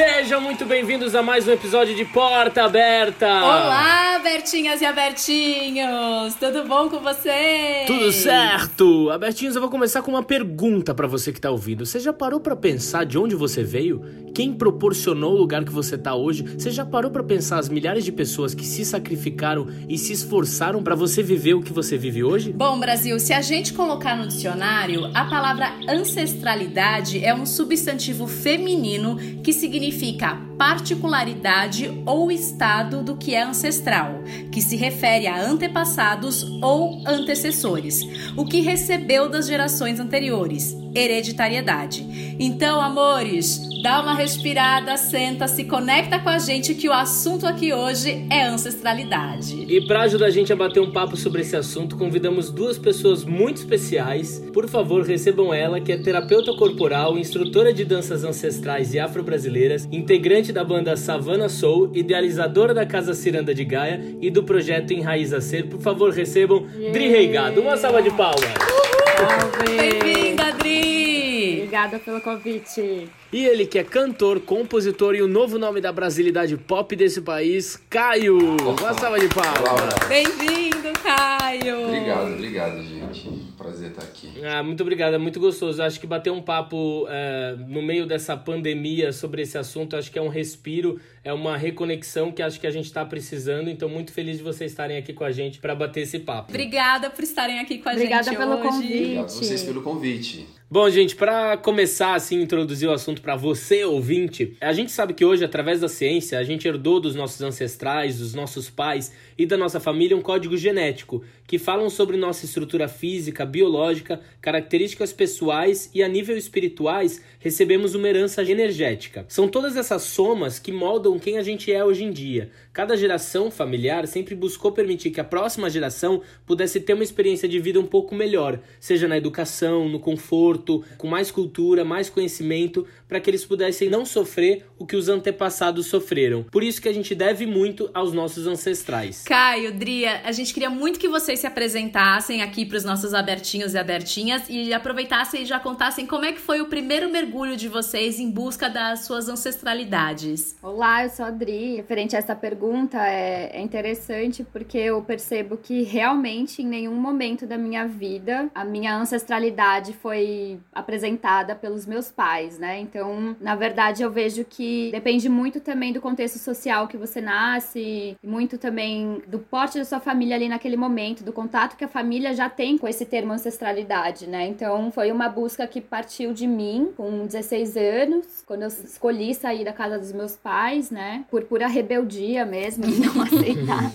Sejam muito bem-vindos a mais um episódio de Porta Aberta! Olá, Bertinhas e Abertinhos! Tudo bom com vocês? Tudo certo! Abertinhos, eu vou começar com uma pergunta para você que tá ouvindo. Você já parou para pensar de onde você veio? Quem proporcionou o lugar que você tá hoje? Você já parou para pensar as milhares de pessoas que se sacrificaram e se esforçaram para você viver o que você vive hoje? Bom, Brasil, se a gente colocar no dicionário, a palavra ancestralidade é um substantivo feminino que significa particularidade ou estado do que é ancestral, que se refere a antepassados ou antecessores, o que recebeu das gerações anteriores, hereditariedade. Então, amores, dá uma respirada, senta, se conecta com a gente que o assunto aqui hoje é ancestralidade. E para ajudar a gente a bater um papo sobre esse assunto, convidamos duas pessoas muito especiais. Por favor, recebam ela, que é terapeuta corporal, instrutora de danças ancestrais e afro-brasileiras, integrante da banda Savana Soul, idealizadora da Casa Ciranda de Gaia e do projeto Enraiza Ser. Por favor, recebam yeah. Dri Reigado. Uma salva de palmas. Bem-vinda, Dri! Obrigada pelo convite. E ele que é cantor, compositor e o novo nome da brasilidade pop desse país, Caio. Uma salva de palmas. Bem-vindo, Caio. Obrigado, obrigado, gente. Prazer estar aqui. Ah, muito obrigado, é muito gostoso. Acho que bater um papo é, no meio dessa pandemia sobre esse assunto, acho que é um respiro, é uma reconexão que acho que a gente está precisando. Então, muito feliz de vocês estarem aqui com a gente para bater esse papo. Obrigada por estarem aqui com a Obrigada gente pelo hoje. Convite. Obrigado a vocês pelo convite. Bom, gente, para começar assim introduzir o assunto para você ouvinte, a gente sabe que hoje através da ciência a gente herdou dos nossos ancestrais, dos nossos pais e da nossa família um código genético que falam sobre nossa estrutura física, biológica, características pessoais e a nível espirituais recebemos uma herança energética. São todas essas somas que moldam quem a gente é hoje em dia. Cada geração familiar sempre buscou permitir que a próxima geração pudesse ter uma experiência de vida um pouco melhor, seja na educação, no conforto, com mais cultura, mais conhecimento, para que eles pudessem não sofrer o que os antepassados sofreram. Por isso que a gente deve muito aos nossos ancestrais. Caio, Dria, a gente queria muito que vocês se apresentassem aqui para os nossos abertinhos e abertinhas e aproveitassem e já contassem como é que foi o primeiro mergulho de vocês em busca das suas ancestralidades. Olá, eu sou a Dri. Referente a essa pergunta, é, é interessante porque eu percebo que realmente em nenhum momento da minha vida a minha ancestralidade foi apresentada pelos meus pais, né? Então, na verdade, eu vejo que depende muito também do contexto social que você nasce, muito também do porte da sua família ali naquele momento, do contato que a família já tem com esse termo ancestralidade, né? Então, foi uma busca que partiu de mim com 16 anos, quando eu escolhi sair da casa dos meus pais, né? Por pura rebeldia mesmo, de não aceitar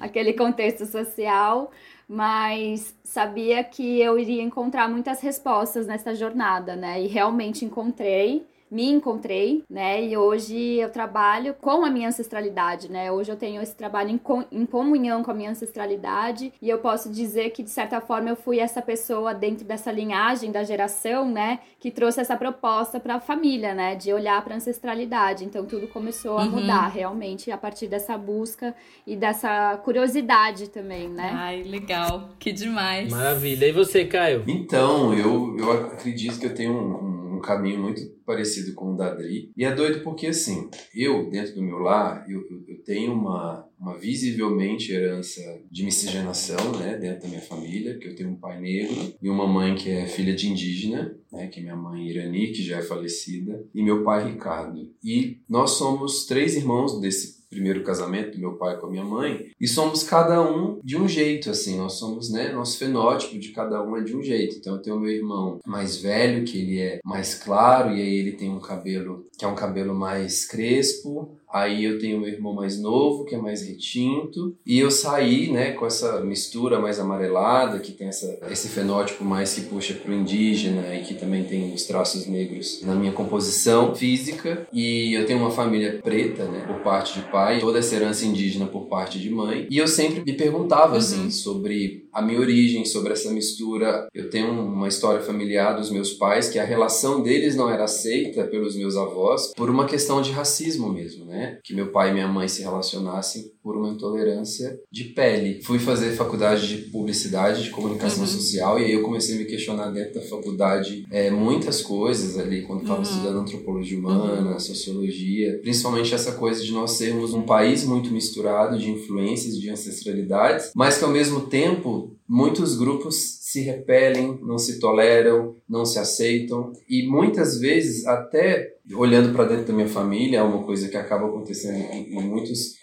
aquele contexto social mas sabia que eu iria encontrar muitas respostas nessa jornada, né? E realmente encontrei me encontrei, né? E hoje eu trabalho com a minha ancestralidade, né? Hoje eu tenho esse trabalho em, com, em comunhão com a minha ancestralidade e eu posso dizer que de certa forma eu fui essa pessoa dentro dessa linhagem da geração, né? Que trouxe essa proposta para a família, né? De olhar para a ancestralidade. Então tudo começou a uhum. mudar realmente a partir dessa busca e dessa curiosidade também, né? Ai, legal, que demais. Maravilha. E você, Caio? Então, eu, eu acredito que eu tenho um, um caminho muito parecido com o da Adri. E é doido porque, assim, eu, dentro do meu lar, eu, eu tenho uma, uma visivelmente herança de miscigenação, né, dentro da minha família, que eu tenho um pai negro e uma mãe que é filha de indígena, né, que é minha mãe Irani, que já é falecida, e meu pai Ricardo. E nós somos três irmãos desse primeiro casamento do meu pai com a minha mãe, e somos cada um de um jeito, assim, nós somos, né, nosso fenótipo de cada um é de um jeito. Então eu tenho meu irmão mais velho, que ele é mais claro, e aí ele tem um cabelo que é um cabelo mais crespo, Aí eu tenho meu irmão mais novo, que é mais retinto, e eu saí, né, com essa mistura mais amarelada, que tem essa, esse fenótipo mais que puxa pro indígena e que também tem os traços negros na minha composição física. E eu tenho uma família preta, né, por parte de pai, toda essa herança indígena por parte de mãe. E eu sempre me perguntava, assim, uhum. sobre a minha origem, sobre essa mistura. Eu tenho uma história familiar dos meus pais que a relação deles não era aceita pelos meus avós por uma questão de racismo mesmo, né? Né? Que meu pai e minha mãe se relacionassem por uma intolerância de pele. Fui fazer faculdade de publicidade, de comunicação uhum. social, e aí eu comecei a me questionar dentro da faculdade é, muitas coisas ali, quando estava uhum. estudando antropologia humana, uhum. sociologia, principalmente essa coisa de nós sermos um país muito misturado de influências, de ancestralidades, mas que ao mesmo tempo muitos grupos se repelem, não se toleram, não se aceitam e muitas vezes até olhando para dentro da minha família, é uma coisa que acaba acontecendo em, em muitos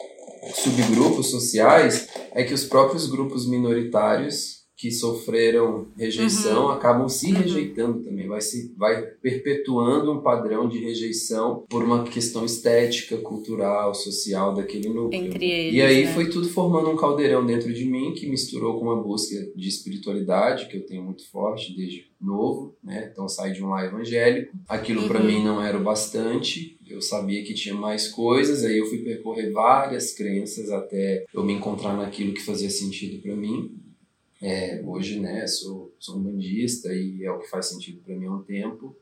subgrupos sociais, é que os próprios grupos minoritários que sofreram rejeição uhum. acabam se uhum. rejeitando também, vai se vai perpetuando um padrão de rejeição por uma questão estética, cultural, social daquele núcleo. Entre eles, e aí né? foi tudo formando um caldeirão dentro de mim que misturou com uma busca de espiritualidade que eu tenho muito forte desde novo, né? Então saí de um lar evangélico, aquilo uhum. para mim não era o bastante. Eu sabia que tinha mais coisas, aí eu fui percorrer várias crenças até eu me encontrar naquilo que fazia sentido para mim. É, hoje, né, sou, sou um bandista e é o que faz sentido para mim há um tempo.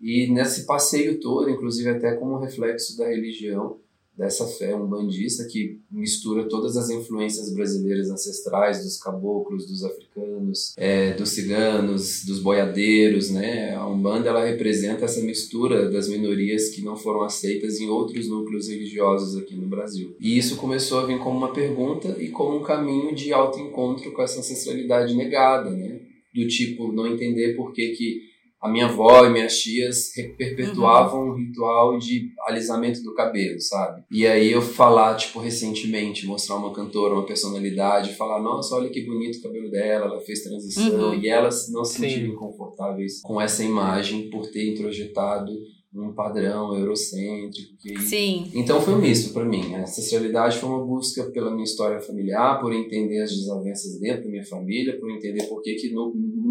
E nesse passeio todo, inclusive até como reflexo da religião, dessa fé umbandista que mistura todas as influências brasileiras ancestrais dos caboclos, dos africanos, é, dos ciganos, dos boiadeiros, né? A umbanda ela representa essa mistura das minorias que não foram aceitas em outros núcleos religiosos aqui no Brasil. E isso começou a vir como uma pergunta e como um caminho de autoencontro com essa ancestralidade negada, né? Do tipo não entender por que que a minha avó e minhas tias perpetuavam uhum. um ritual de alisamento do cabelo, sabe? E aí eu falar, tipo, recentemente, mostrar uma cantora, uma personalidade, falar, nossa, olha que bonito o cabelo dela, ela fez transição, uhum. e elas não se sentiram confortáveis com essa imagem por ter introjetado um padrão eurocêntrico. Que... Sim. Então foi um misto para mim. A ancestralidade foi uma busca pela minha história familiar, por entender as desavenças dentro da minha família, por entender por que, que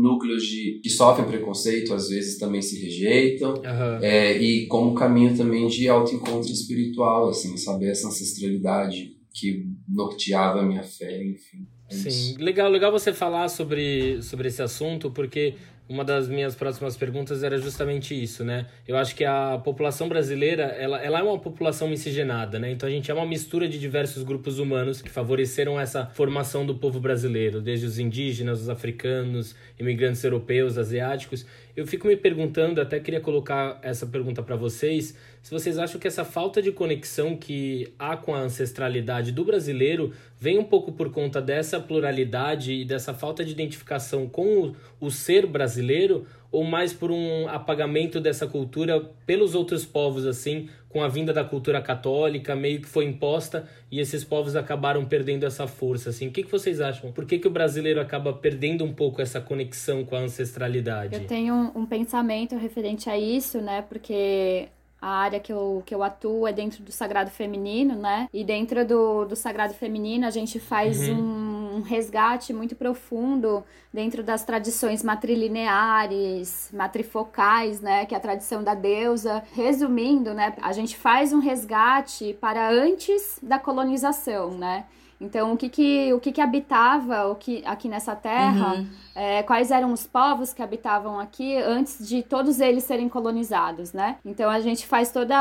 núcleos de, que sofrem preconceito às vezes também se rejeitam, uhum. é, e como caminho também de autoencontro espiritual, assim, saber essa ancestralidade que norteava a minha fé, enfim. É Sim, isso. legal, legal você falar sobre, sobre esse assunto, porque uma das minhas próximas perguntas era justamente isso, né? Eu acho que a população brasileira, ela, ela é uma população miscigenada, né? Então a gente é uma mistura de diversos grupos humanos que favoreceram essa formação do povo brasileiro, desde os indígenas, os africanos, imigrantes europeus, asiáticos. Eu fico me perguntando, até queria colocar essa pergunta para vocês, se vocês acham que essa falta de conexão que há com a ancestralidade do brasileiro vem um pouco por conta dessa pluralidade e dessa falta de identificação com o, o ser brasileiro, ou mais por um apagamento dessa cultura pelos outros povos, assim, com a vinda da cultura católica, meio que foi imposta e esses povos acabaram perdendo essa força, assim. O que, que vocês acham? Por que, que o brasileiro acaba perdendo um pouco essa conexão com a ancestralidade? Eu tenho um, um pensamento referente a isso, né? Porque a área que eu, que eu atuo é dentro do sagrado feminino, né? E dentro do, do sagrado feminino a gente faz uhum. um, um, resgate muito profundo dentro das tradições matrilineares, matrifocais, né? Que é a tradição da deusa. Resumindo, né? A gente faz um resgate para antes da colonização, né? Então, o que que, o que, que habitava o que, aqui nessa terra, uhum. é, quais eram os povos que habitavam aqui antes de todos eles serem colonizados, né? Então, a gente faz todo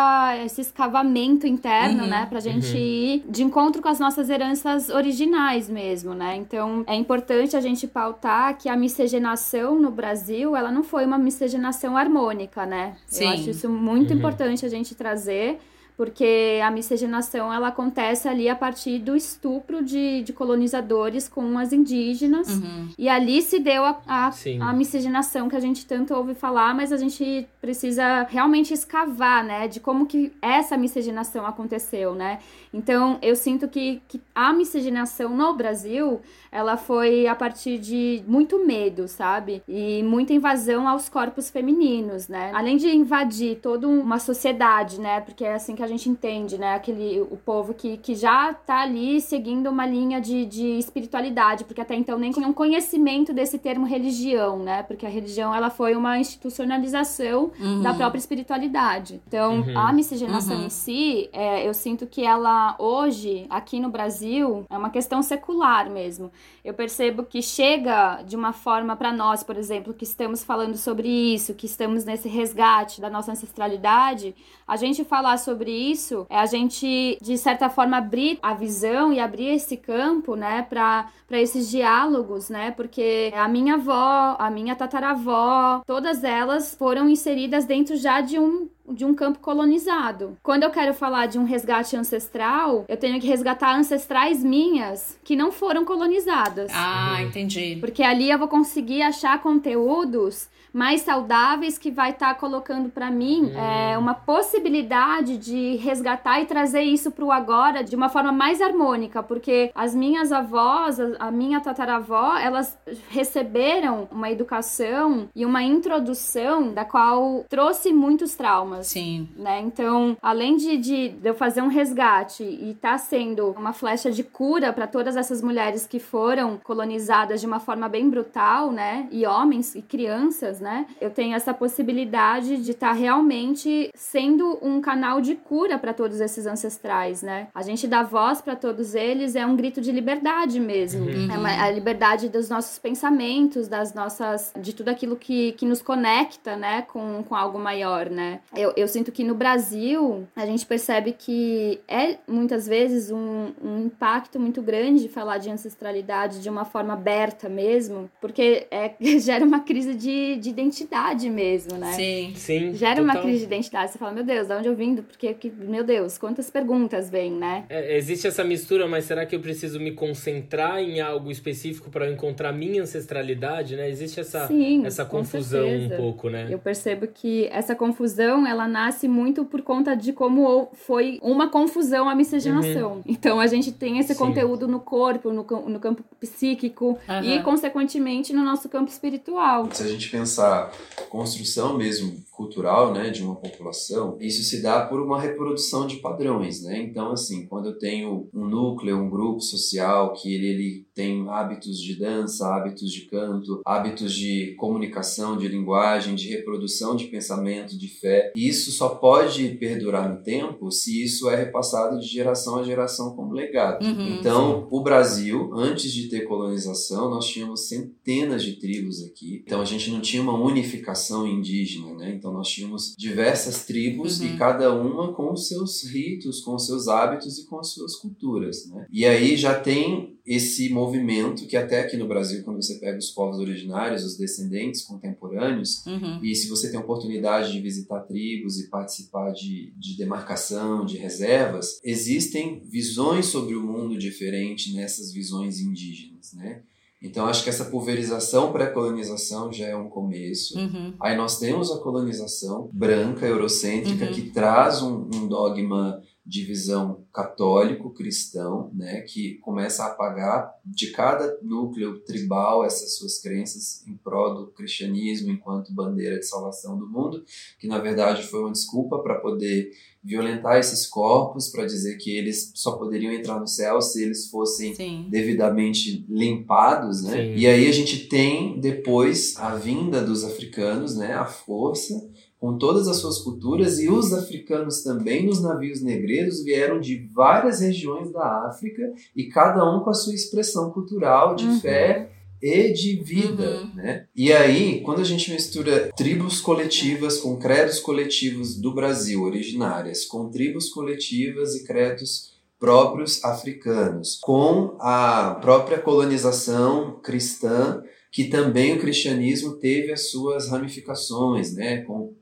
esse escavamento interno, uhum. né? Pra gente uhum. ir de encontro com as nossas heranças originais mesmo, né? Então, é importante a gente pautar que a miscigenação no Brasil, ela não foi uma miscigenação harmônica, né? Sim. Eu acho isso muito uhum. importante a gente trazer porque a miscigenação ela acontece ali a partir do estupro de, de colonizadores com as indígenas uhum. e ali se deu a, a, a, miscigenação que a gente tanto ouve falar, mas a gente precisa realmente escavar, né, de como que essa miscigenação aconteceu, né? Então eu sinto que, que a miscigenação no Brasil ela foi a partir de muito medo, sabe? E muita invasão aos corpos femininos, né? Além de invadir toda uma sociedade, né? Porque é assim que a gente entende, né? Aquele, o povo que, que já tá ali seguindo uma linha de, de espiritualidade, porque até então nem tinha um conhecimento desse termo religião, né? Porque a religião, ela foi uma institucionalização uhum. da própria espiritualidade. Então, uhum. a miscigenação uhum. em si, é, eu sinto que ela, hoje, aqui no Brasil, é uma questão secular mesmo eu percebo que chega de uma forma para nós, por exemplo, que estamos falando sobre isso, que estamos nesse resgate da nossa ancestralidade, a gente falar sobre isso é a gente, de certa forma, abrir a visão e abrir esse campo, né, para esses diálogos, né? Porque a minha avó, a minha tataravó, todas elas foram inseridas dentro já de um de um campo colonizado. Quando eu quero falar de um resgate ancestral, eu tenho que resgatar ancestrais minhas que não foram colonizadas. Ah, entendi. Porque ali eu vou conseguir achar conteúdos mais saudáveis que vai estar tá colocando para mim hum. é, uma possibilidade de resgatar e trazer isso para o agora de uma forma mais harmônica, porque as minhas avós, a, minha tataravó, elas receberam uma educação e uma introdução da qual trouxe muitos traumas. Sim. Né? Então, além de, de eu fazer um resgate e estar tá sendo uma flecha de cura para todas essas mulheres que foram colonizadas de uma forma bem brutal, né? E homens e crianças, né? Eu tenho essa possibilidade de estar tá realmente sendo um canal de cura para todos esses ancestrais, né? A gente dá voz para todos eles é um grito de liberdade mesmo. Uhum. É uma, a liberdade dos nossos pensamentos, das nossas de tudo aquilo que, que nos conecta, né, com, com algo maior, né? Eu, eu sinto que no Brasil a gente percebe que é muitas vezes um, um impacto muito grande falar de ancestralidade de uma forma aberta mesmo, porque é, gera uma crise de, de identidade mesmo, né? Sim. Sim. Gera total. uma crise de identidade. Você fala, meu Deus, de onde eu vim? Porque, meu Deus, quantas perguntas vêm, né? É, existe essa mistura, mas será que eu preciso me concentrar em algo específico para encontrar minha ancestralidade, né? Existe essa, Sim, essa confusão um pouco, né? Eu percebo que essa confusão, ela nasce muito por conta de como foi uma confusão a miscigenação. Uhum. Então, a gente tem esse Sim. conteúdo no corpo, no, no campo psíquico uhum. e, consequentemente, no nosso campo espiritual. Se a gente pensar essa construção mesmo cultural, né, de uma população, isso se dá por uma reprodução de padrões, né? Então, assim, quando eu tenho um núcleo, um grupo social que ele, ele tem hábitos de dança, hábitos de canto, hábitos de comunicação, de linguagem, de reprodução de pensamento, de fé, isso só pode perdurar no tempo se isso é repassado de geração a geração como legado. Uhum, então, sim. o Brasil, antes de ter colonização, nós tínhamos centenas de tribos aqui. Então, a gente não tinha uma unificação indígena, né? Então, nós tínhamos diversas tribos uhum. e cada uma com seus ritos, com seus hábitos e com as suas culturas, né? E aí já tem esse movimento que até aqui no Brasil, quando você pega os povos originários, os descendentes contemporâneos, uhum. e se você tem oportunidade de visitar tribos e participar de, de demarcação, de reservas, existem visões sobre o mundo diferentes nessas visões indígenas, né? Então, acho que essa pulverização pré-colonização já é um começo. Uhum. Aí nós temos a colonização branca, eurocêntrica, uhum. que traz um, um dogma de visão católico-cristão, né, que começa a apagar de cada núcleo tribal essas suas crenças em prol do cristianismo enquanto bandeira de salvação do mundo, que na verdade foi uma desculpa para poder violentar esses corpos, para dizer que eles só poderiam entrar no céu se eles fossem Sim. devidamente limpados, né? Sim. E aí a gente tem depois a vinda dos africanos, né, a força com todas as suas culturas, e os africanos também, nos navios negreiros, vieram de várias regiões da África e cada um com a sua expressão cultural de uhum. fé e de vida, uhum. né? E aí, quando a gente mistura tribos coletivas com credos coletivos do Brasil originárias, com tribos coletivas e credos próprios africanos, com a própria colonização cristã, que também o cristianismo teve as suas ramificações, né? Com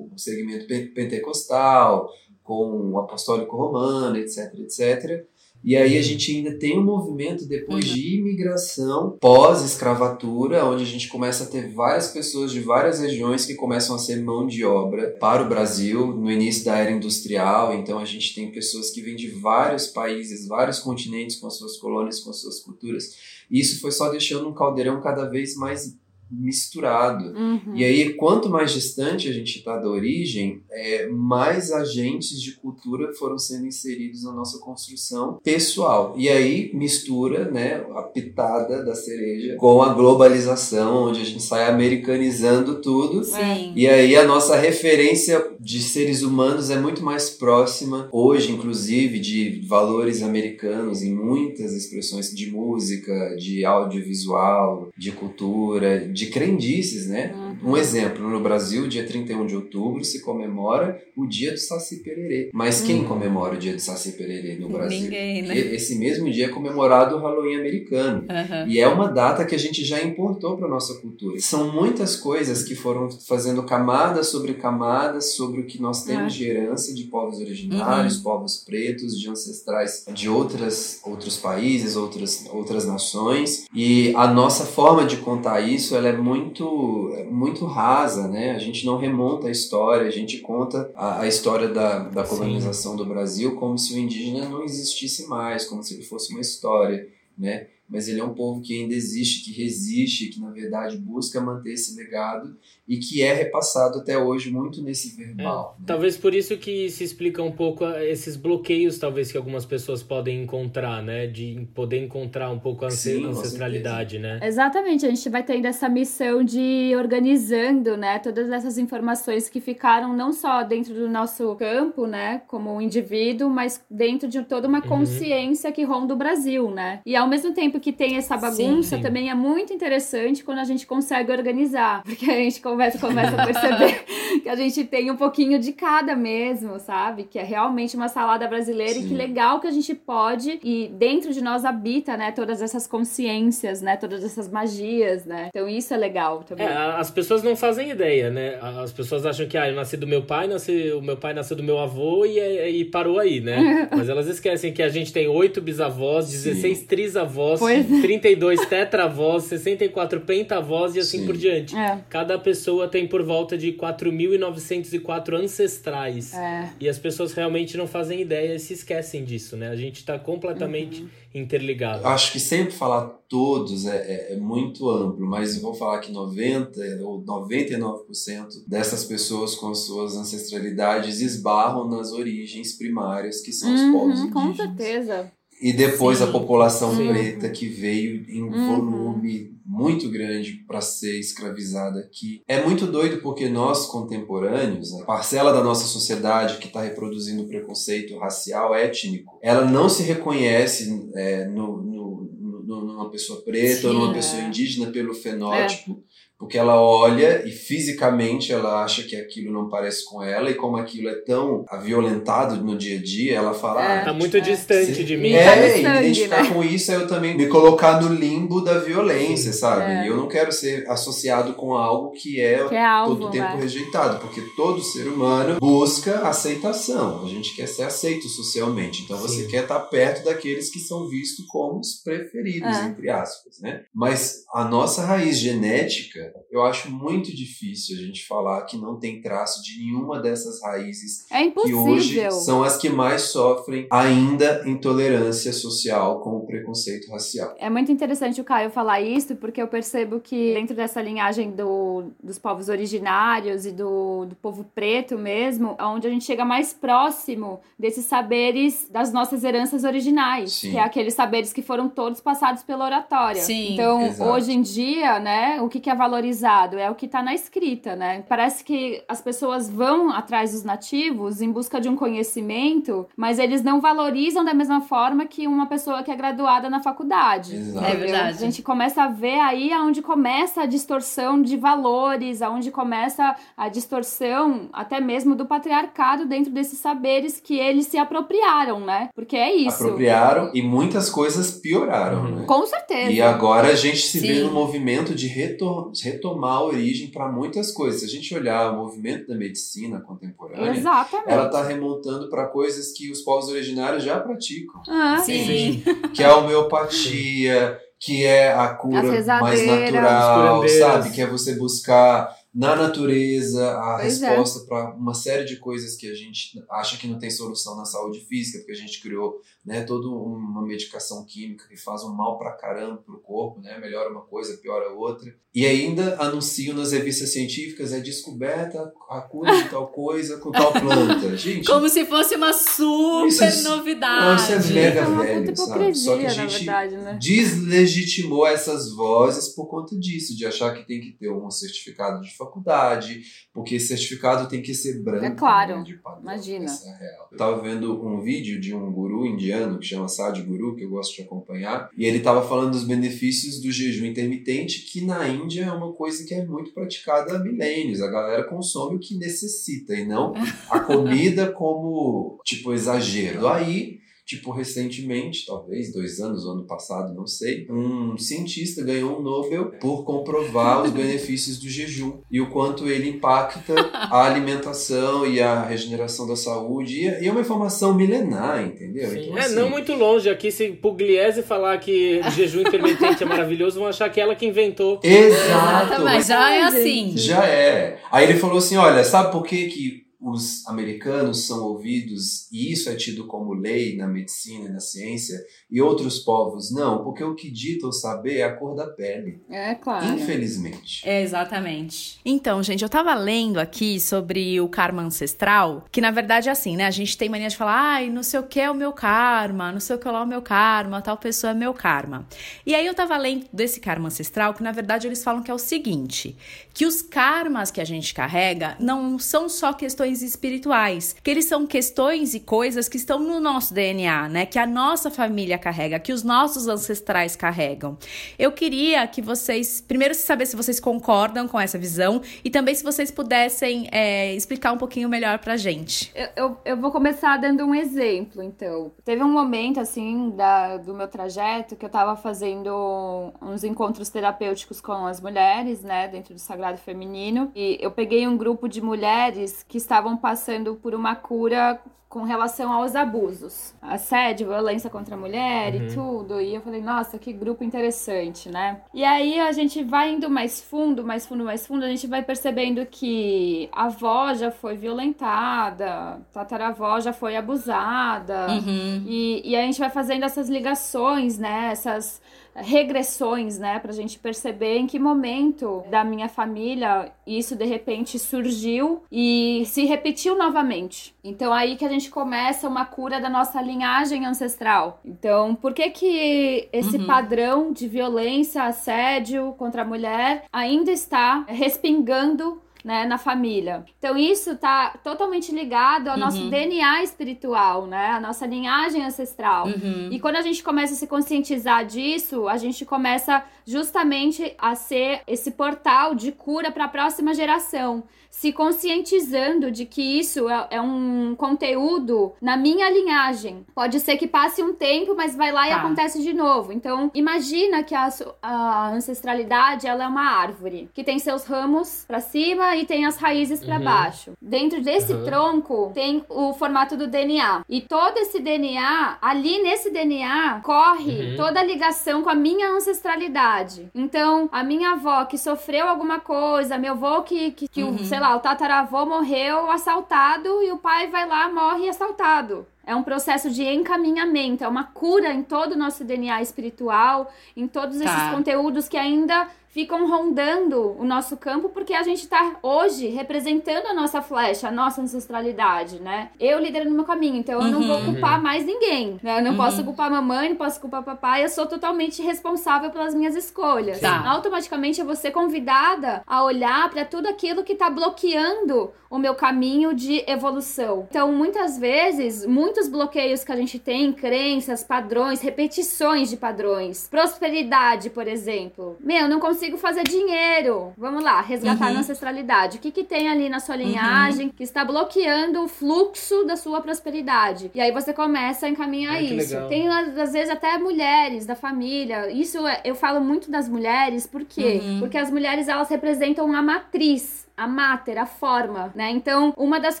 segmento pentecostal, com o apostólico romano, etc, etc. E aí a gente ainda tem um movimento depois uhum. de imigração pós-escravatura, onde a gente começa a ter várias pessoas de várias regiões que começam a ser mão de obra para o Brasil no início da era industrial. Então a gente tem pessoas que vêm de vários países, vários continentes com as suas colônias, com as suas culturas. E isso foi só deixando um caldeirão cada vez mais misturado. Uhum. E aí, quanto mais distante a gente está da origem, é, mais agentes de cultura foram sendo inseridos na nossa construção pessoal. E aí mistura né, a pitada da cereja com a globalização, onde a gente sai americanizando tudo. Sim. E aí a nossa referência de seres humanos é muito mais próxima, hoje, inclusive, de valores americanos em muitas expressões de música, de audiovisual, de cultura, de crendices, né? Uhum. Um exemplo, no Brasil, dia 31 de outubro se comemora o dia do Saci Pererê. Mas quem hum. comemora o dia do Saci Pererê no Brasil? Ninguém, né? Esse mesmo dia é comemorado o Halloween americano. Uhum. E é uma data que a gente já importou para nossa cultura. São muitas coisas que foram fazendo camadas sobre camadas sobre o que nós temos de herança de povos originários, uhum. povos pretos, de ancestrais de outras, outros países, outras, outras nações. E a nossa forma de contar isso ela é muito, muito rasa, né? A gente não remonta a história, a gente conta a, a história da, da colonização Sim. do Brasil como se o indígena não existisse mais, como se ele fosse uma história, né? Mas ele é um povo que ainda existe, que resiste, que na verdade busca manter esse legado e que é repassado até hoje muito nesse verbal. É, né? Talvez por isso que se explica um pouco esses bloqueios, talvez que algumas pessoas podem encontrar, né, de poder encontrar um pouco a Sim, ancestralidade, né? Exatamente, a gente vai tendo essa missão de ir organizando, né, todas essas informações que ficaram não só dentro do nosso campo, né, como indivíduo, mas dentro de toda uma uhum. consciência uhum. que ronda o Brasil, né? E ao mesmo tempo que tem essa bagunça, sim, sim. também é muito interessante quando a gente consegue organizar, porque a gente começa, começa a perceber que a gente tem um pouquinho de cada mesmo, sabe? Que é realmente uma salada brasileira sim. e que legal que a gente pode e dentro de nós habita, né, todas essas consciências, né, todas essas magias, né? Então isso é legal também. É, as pessoas não fazem ideia, né? As pessoas acham que ah, eu nasci do meu pai, nasci, o meu pai nasceu do meu avô e, e parou aí, né? Mas elas esquecem que a gente tem oito bisavós, 16 trisavós, pois 32 tetravós, 64 pentavós e assim Sim. por diante. É. Cada pessoa tem por volta de 4.904 ancestrais. É. E as pessoas realmente não fazem ideia e se esquecem disso, né? A gente está completamente uhum. interligado. Acho que sempre falar todos é, é, é, muito amplo, mas eu vou falar que 90 ou 99% dessas pessoas com suas ancestralidades esbarram nas origens primárias que são os uhum, povos indígenas. Com certeza. E depois Sim. a população Sim. preta que veio em uhum. volume muito grande para ser escravizada aqui. É muito doido porque nós, contemporâneos, a parcela da nossa sociedade que está reproduzindo o preconceito racial, étnico, ela não se reconhece é, no, no, no, numa pessoa preta Sim, ou numa é. pessoa indígena pelo fenótipo. É porque ela olha e fisicamente ela acha que aquilo não parece com ela e como aquilo é tão violentado no dia a dia, ela fala, é, ah, tá muito é, distante de mim. É, e me identificar né? com isso é eu também me colocar no limbo da violência, sabe? É. E eu não quero ser associado com algo que é, que é alvo, todo tempo né? rejeitado, porque todo ser humano busca aceitação. A gente quer ser aceito socialmente. Então Sim. você quer estar perto daqueles que são vistos como os preferidos, é. entre aspas, né? Mas a nossa raiz genética eu acho muito difícil a gente falar que não tem traço de nenhuma dessas raízes é que hoje são as que mais sofrem ainda intolerância social com o preconceito racial. É muito interessante o Caio falar isso, porque eu percebo que dentro dessa linhagem do, dos povos originários e do, do povo preto mesmo, onde a gente chega mais próximo desses saberes das nossas heranças originais, Sim. que é aqueles saberes que foram todos passados pela oratória. Sim. Então, Exato. hoje em dia, né, o que, que é valor valorizado, é o que está na escrita, né? Parece que as pessoas vão atrás dos nativos em busca de um conhecimento, mas eles não valorizam da mesma forma que uma pessoa que é graduada na faculdade. Exato. É verdade. A gente começa a ver aí aonde começa a distorção de valores, aonde começa a distorção até mesmo do patriarcado dentro desses saberes que eles se apropriaram, né? Porque é isso. Apropriaram e muitas coisas pioraram, né? Com certeza. E agora a gente se Sim. vê no movimento de retorno retomar a origem para muitas coisas. Se a gente olhar o movimento da medicina contemporânea, Exatamente. ela está remontando para coisas que os povos originários já praticam. Ah, sim. Que é a homeopatia, que é a cura mais natural, sabe? Que é você buscar na natureza a pois é. resposta é. para uma série de coisas que a gente acha que não tem solução na saúde física, porque a gente criou né, toda uma medicação química que faz um mal para caramba pro corpo, né, melhora uma coisa, piora outra. E ainda anunciam nas revistas científicas é descoberta a cura de tal coisa com tal planta. Gente, como se fosse uma super isso é, novidade. Isso é mega é velho, sabe? Só que a gente verdade, né? deslegitimou essas vozes por conta disso, de achar que tem que ter um certificado de faculdade, porque certificado tem que ser branco. É claro, né, de padrão, imagina. essa é real. Eu tava vendo um vídeo de um guru indiano que chama Sadhguru, que eu gosto de acompanhar, e ele tava falando dos benefícios do jejum intermitente, que na Índia é uma coisa que é muito praticada há milênios. A galera consome o que necessita e não a comida como, tipo, exagero. Aí Tipo, recentemente, talvez dois anos, ano passado, não sei, um cientista ganhou um Nobel por comprovar os benefícios do jejum e o quanto ele impacta a alimentação e a regeneração da saúde. E é uma informação milenar, entendeu? Então, é, assim... não muito longe. Aqui, se Pugliese falar que jejum intermitente é maravilhoso, vão achar que ela que inventou. Exato! Mas já é assim. Já é. Aí ele falou assim: olha, sabe por que que os americanos são ouvidos e isso é tido como lei na medicina e na ciência e outros povos não, porque o que dita o saber é a cor da pele. É claro. Infelizmente. É, exatamente. Então, gente, eu tava lendo aqui sobre o karma ancestral, que na verdade é assim, né? A gente tem mania de falar, ai, não sei o que é o meu karma, não sei o que lá é o meu karma, tal pessoa é meu karma. E aí eu tava lendo desse karma ancestral, que na verdade eles falam que é o seguinte, que os karmas que a gente carrega não são só questões questões espirituais, que eles são questões e coisas que estão no nosso DNA, né? Que a nossa família carrega, que os nossos ancestrais carregam. Eu queria que vocês, primeiro, saber se vocês concordam com essa visão e também se vocês pudessem é, explicar um pouquinho melhor pra gente. Eu, eu, eu, vou começar dando um exemplo, então. Teve um momento, assim, da, do meu trajeto que eu tava fazendo uns encontros terapêuticos com as mulheres, né, dentro do Sagrado Feminino, e eu peguei um grupo de mulheres que estavam estavam passando por uma cura com relação aos abusos, assédio, violência contra a mulher uhum. e tudo. E eu falei, nossa, que grupo interessante, né? E aí a gente vai indo mais fundo, mais fundo, mais fundo, a gente vai percebendo que a avó já foi violentada, tataravó já foi abusada. Uhum. E, e a gente vai fazendo essas ligações, né? Essas regressões, né, pra gente perceber em que momento da minha família isso de repente surgiu e se repetiu novamente. Então aí que a gente começa uma cura da nossa linhagem ancestral. Então, por que que esse uhum. padrão de violência, assédio contra a mulher ainda está respingando né, na família. Então isso tá totalmente ligado ao uhum. nosso DNA espiritual, né, a nossa linhagem ancestral. Uhum. E quando a gente começa a se conscientizar disso, a gente começa justamente a ser esse portal de cura para a próxima geração se conscientizando de que isso é, é, um conteúdo na minha linhagem. Pode ser que passe um tempo, mas vai lá tá. e acontece de novo. Então, imagina que a, a, ancestralidade ela é uma árvore que tem seus ramos para cima e tem as raízes para uhum. baixo. Dentro desse uhum. tronco tem o formato do DNA. E todo esse DNA, ali nesse DNA, corre uhum. toda a ligação com a minha ancestralidade. Então, a minha avó que sofreu alguma coisa, meu avô que, que, que o, sei sei lá, o tataravô morreu assaltado e o pai vai lá, morre assaltado. É um processo de encaminhamento, é uma cura em todo o nosso DNA espiritual, em todos tá. esses conteúdos que ainda ficam rondando o nosso campo porque a gente está hoje representando a nossa flecha, a nossa ancestralidade, né? Eu liderando meu caminho, então eu não vou uhum. culpar mais ninguém, né? Eu não uhum. posso culpar mamãe, não posso culpar papai, eu sou totalmente responsável pelas minhas escolhas. Tá. Automaticamente eu vou ser convidada a olhar para tudo aquilo que está bloqueando o meu caminho de evolução. Então, muitas vezes, muitos bloqueios que a gente tem, crenças, padrões, repetições de padrões, prosperidade, por exemplo. Meu, não consigo fazer dinheiro. Vamos lá, resgatar uhum. a ancestralidade. O que, que tem ali na sua uhum. linhagem uhum. que está bloqueando o fluxo da sua prosperidade? E aí você começa a encaminhar isso. Tem, às vezes, até mulheres da família. Isso é, eu falo muito das mulheres, por quê? Uhum. Porque as mulheres, elas representam a matriz a mater, a forma, né? Então, uma das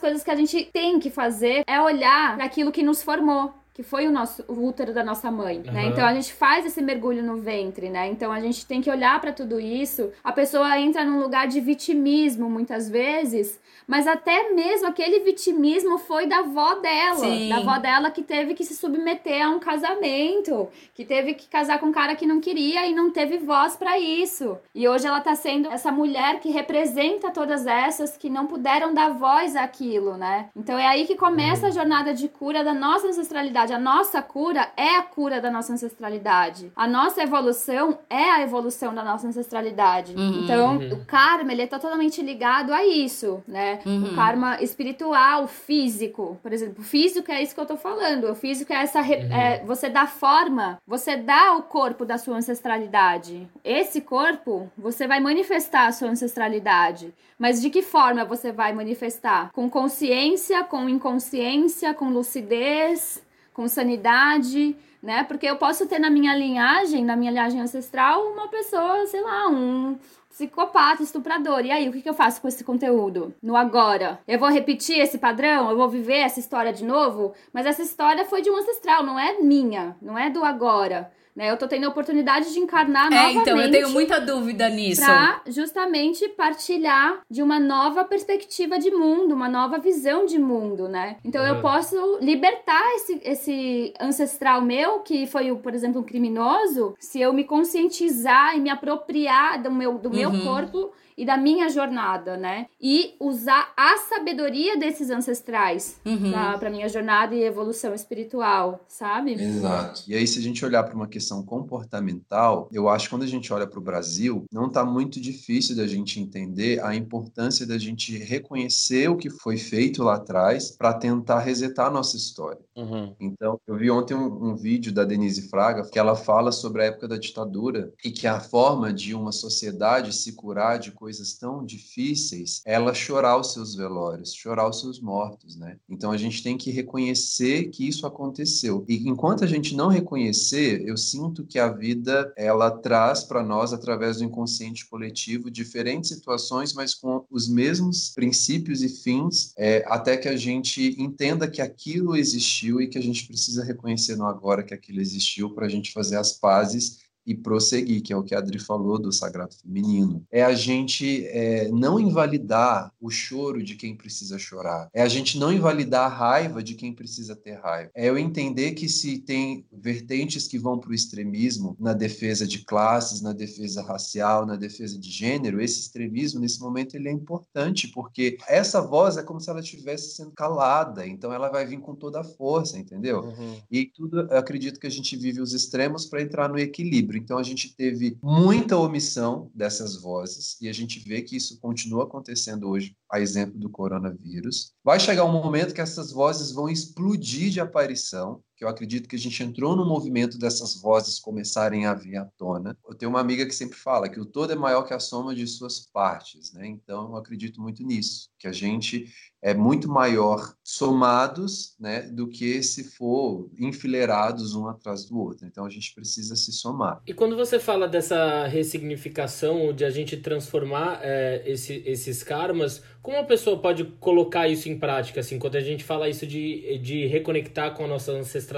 coisas que a gente tem que fazer é olhar para aquilo que nos formou que foi o nosso o útero da nossa mãe, uhum. né? Então a gente faz esse mergulho no ventre, né? Então a gente tem que olhar para tudo isso. A pessoa entra num lugar de vitimismo muitas vezes, mas até mesmo aquele vitimismo foi da avó dela, Sim. da avó dela que teve que se submeter a um casamento, que teve que casar com um cara que não queria e não teve voz para isso. E hoje ela tá sendo essa mulher que representa todas essas que não puderam dar voz àquilo, né? Então é aí que começa uhum. a jornada de cura da nossa ancestralidade ancestralidade. A nossa cura é a cura da nossa ancestralidade. A nossa evolução é a evolução da nossa ancestralidade. Uhum, então, uhum. o karma, ele é totalmente ligado a isso, né? Uhum. O karma espiritual, físico. Por exemplo, físico é isso que eu tô falando. O físico é essa. Re... Uhum. É, você dá forma, você dá o corpo da sua ancestralidade. Esse corpo, você vai manifestar a sua ancestralidade. Mas de que forma você vai manifestar? Com consciência, com inconsciência, com lucidez, com sanidade, né? Porque eu posso ter na minha linhagem, na minha linhagem ancestral, uma pessoa, sei lá, um psicopata, estuprador. E aí, o que, que eu faço com esse conteúdo? No agora. Eu vou repetir esse padrão? Eu vou viver essa história de novo? Mas essa história foi de um ancestral, não é minha, não é do agora. Né? Eu tô tendo a oportunidade de encarnar é, novamente. então, eu tenho muita dúvida nisso. Pra justamente partilhar de uma nova perspectiva de mundo, uma nova visão de mundo, né? Então eu posso libertar esse, esse ancestral meu, que foi, por exemplo, um criminoso, se eu me conscientizar e me apropriar do meu, do uhum. meu corpo e da minha jornada, né? E usar a sabedoria desses ancestrais uhum. para minha jornada e evolução espiritual, sabe? Exato. E aí, se a gente olhar para uma questão comportamental, eu acho que quando a gente olha para o Brasil, não está muito difícil da gente entender a importância da gente reconhecer o que foi feito lá atrás para tentar resetar a nossa história. Uhum. Então, eu vi ontem um, um vídeo da Denise Fraga que ela fala sobre a época da ditadura e que a forma de uma sociedade se curar de coisas tão difíceis, ela chorar os seus velórios, chorar os seus mortos, né? Então a gente tem que reconhecer que isso aconteceu. E enquanto a gente não reconhecer, eu sinto que a vida ela traz para nós através do inconsciente coletivo diferentes situações, mas com os mesmos princípios e fins, é, até que a gente entenda que aquilo existiu e que a gente precisa reconhecer no agora que aquilo existiu para a gente fazer as pazes e prosseguir, que é o que a Adri falou do sagrado feminino. É a gente é, não invalidar o choro de quem precisa chorar. É a gente não invalidar a raiva de quem precisa ter raiva. É eu entender que se tem vertentes que vão para o extremismo na defesa de classes, na defesa racial, na defesa de gênero, esse extremismo nesse momento ele é importante porque essa voz é como se ela estivesse sendo calada, então ela vai vir com toda a força, entendeu? Uhum. E tudo, acredito que a gente vive os extremos para entrar no equilíbrio. Então a gente teve muita omissão dessas vozes e a gente vê que isso continua acontecendo hoje, a exemplo do coronavírus. Vai chegar um momento que essas vozes vão explodir de aparição que eu acredito que a gente entrou no movimento dessas vozes começarem a vir à tona. Eu tenho uma amiga que sempre fala que o todo é maior que a soma de suas partes, né? Então eu acredito muito nisso, que a gente é muito maior somados, né, do que se for enfileirados um atrás do outro. Então a gente precisa se somar. E quando você fala dessa ressignificação, de a gente transformar é, esse, esses karmas, como a pessoa pode colocar isso em prática? Assim, quando a gente fala isso de, de reconectar com a nossa ancestralidade,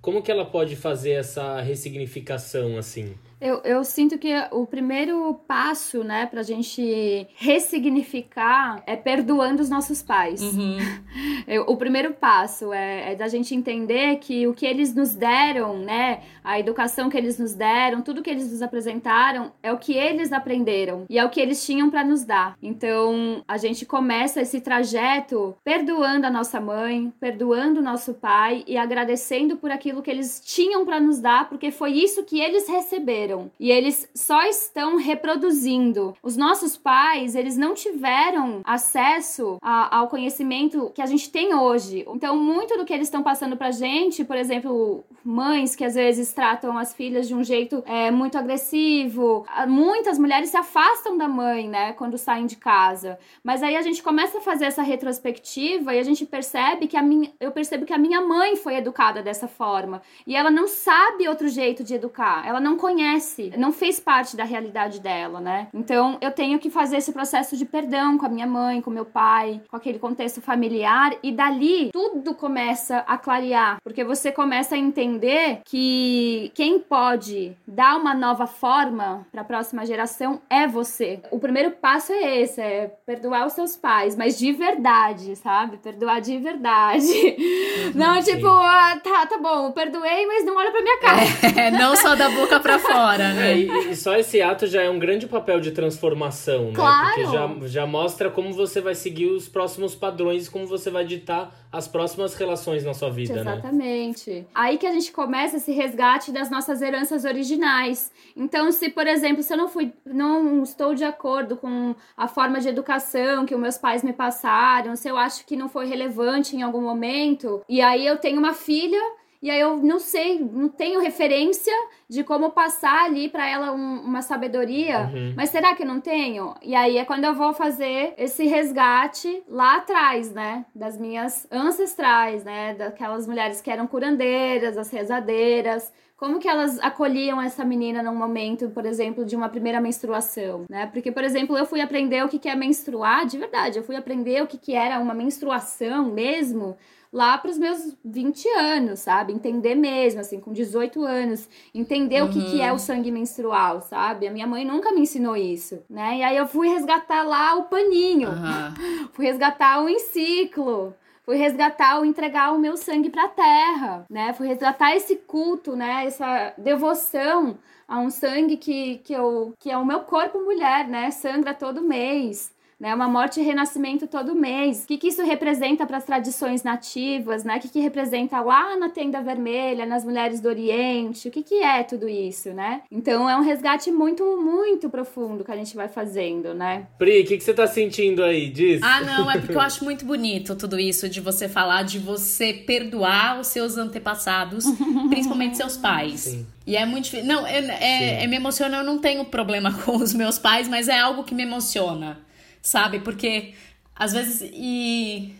como que ela pode fazer essa ressignificação assim? Eu, eu sinto que o primeiro passo, né, pra gente ressignificar é perdoando os nossos pais. Uhum. Eu, o primeiro passo é, é da gente entender que o que eles nos deram, né, a educação que eles nos deram, tudo que eles nos apresentaram, é o que eles aprenderam e é o que eles tinham para nos dar. Então, a gente começa esse trajeto perdoando a nossa mãe, perdoando o nosso pai e agradecendo por aquilo que eles tinham para nos dar, porque foi isso que eles receberam e eles só estão reproduzindo. Os nossos pais, eles não tiveram acesso a, ao conhecimento que a gente tem hoje. Então, muito do que eles estão passando pra gente, por exemplo, mães que às vezes tratam as filhas de um jeito é, muito agressivo, muitas mulheres se afastam da mãe, né, quando saem de casa. Mas aí a gente começa a fazer essa retrospectiva e a gente percebe que a minha, eu percebo que a minha mãe foi educada dessa forma e ela não sabe outro jeito de educar, ela não conhece conhece, não fez parte da realidade dela, né? Então eu tenho que fazer esse processo de perdão com a minha mãe, com meu pai, com aquele contexto familiar e dali tudo começa a clarear, porque você começa a entender que quem pode dar uma nova forma para a próxima geração é você. O primeiro passo é esse, é perdoar os seus pais, mas de verdade, sabe? Perdoar de verdade. Não, tipo, ah, tá, tá bom, perdoei, mas não olha pra minha cara. É, não só da boca pra fora. né? É, e, e, só esse ato já é um grande papel de transformação, né? Claro. Porque já, já mostra como você vai seguir os próximos padrões, como você vai ditar as próximas relações na sua vida, Exatamente. né? Exatamente. Aí que a gente começa esse resgate das nossas heranças originais. Então, se, por exemplo, se eu não fui, não estou de acordo com a forma de educação que os meus pais me passaram, se eu acho que não foi relevante em algum momento, e aí eu tenho uma filha e aí eu não sei, não tenho referência de como passar ali para ela um, uma sabedoria, uhum. mas será que não tenho? E aí é quando eu vou fazer esse resgate lá atrás, né, das minhas ancestrais, né, daquelas mulheres que eram curandeiras, as rezadeiras, como que elas acolhiam essa menina num momento, por exemplo, de uma primeira menstruação, né? Porque, por exemplo, eu fui aprender o que é menstruar, de verdade, eu fui aprender o que era uma menstruação mesmo lá para os meus 20 anos, sabe? Entender mesmo, assim, com 18 anos, entender uhum. o que, que é o uhum. sangue menstrual, sabe? A minha mãe nunca me ensinou isso, né? E aí eu fui resgatar lá o paninho, uhum. fui resgatar o enciclo, fui resgatar o entregar o meu sangue para a terra, né? Fui resgatar esse culto, né? Essa devoção a um sangue que, que, eu, que é o meu corpo mulher, né? Sangra todo mês né? Uma morte e renascimento todo mês. O que, que isso representa para as tradições nativas, né? O que, que representa lá na tenda vermelha, nas mulheres do Oriente? O que, que é tudo isso, né? Então é um resgate muito, muito profundo que a gente vai fazendo, né? Pri, o que, que você tá sentindo aí? Diz. Ah, não, é porque eu acho muito bonito tudo isso de você falar de você perdoar os seus antepassados, principalmente seus pais. Sim. E é muito difícil. Não, é, é, é, me emociona. Eu não tenho problema com os meus pais, mas é algo que me emociona sabe? Porque às vezes e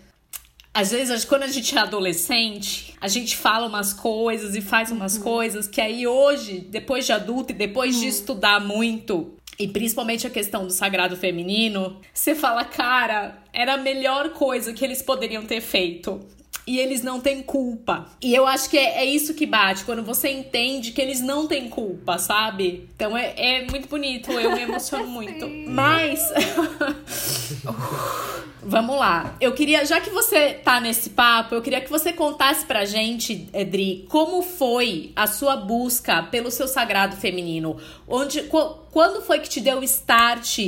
às vezes, quando a gente é adolescente, a gente fala umas coisas e faz umas uhum. coisas que aí hoje, depois de adulto e depois uhum. de estudar muito, e principalmente a questão do sagrado feminino, você fala, cara, era a melhor coisa que eles poderiam ter feito e eles não têm culpa. E eu acho que é, é, isso que bate, quando você entende que eles não têm culpa, sabe? Então é, é muito bonito, eu me emociono muito. Mas. Vamos lá. Eu queria, já que você tá nesse papo, eu queria que você contasse pra gente, Edri, como foi a sua busca pelo seu sagrado feminino? Onde, quando foi que te deu o start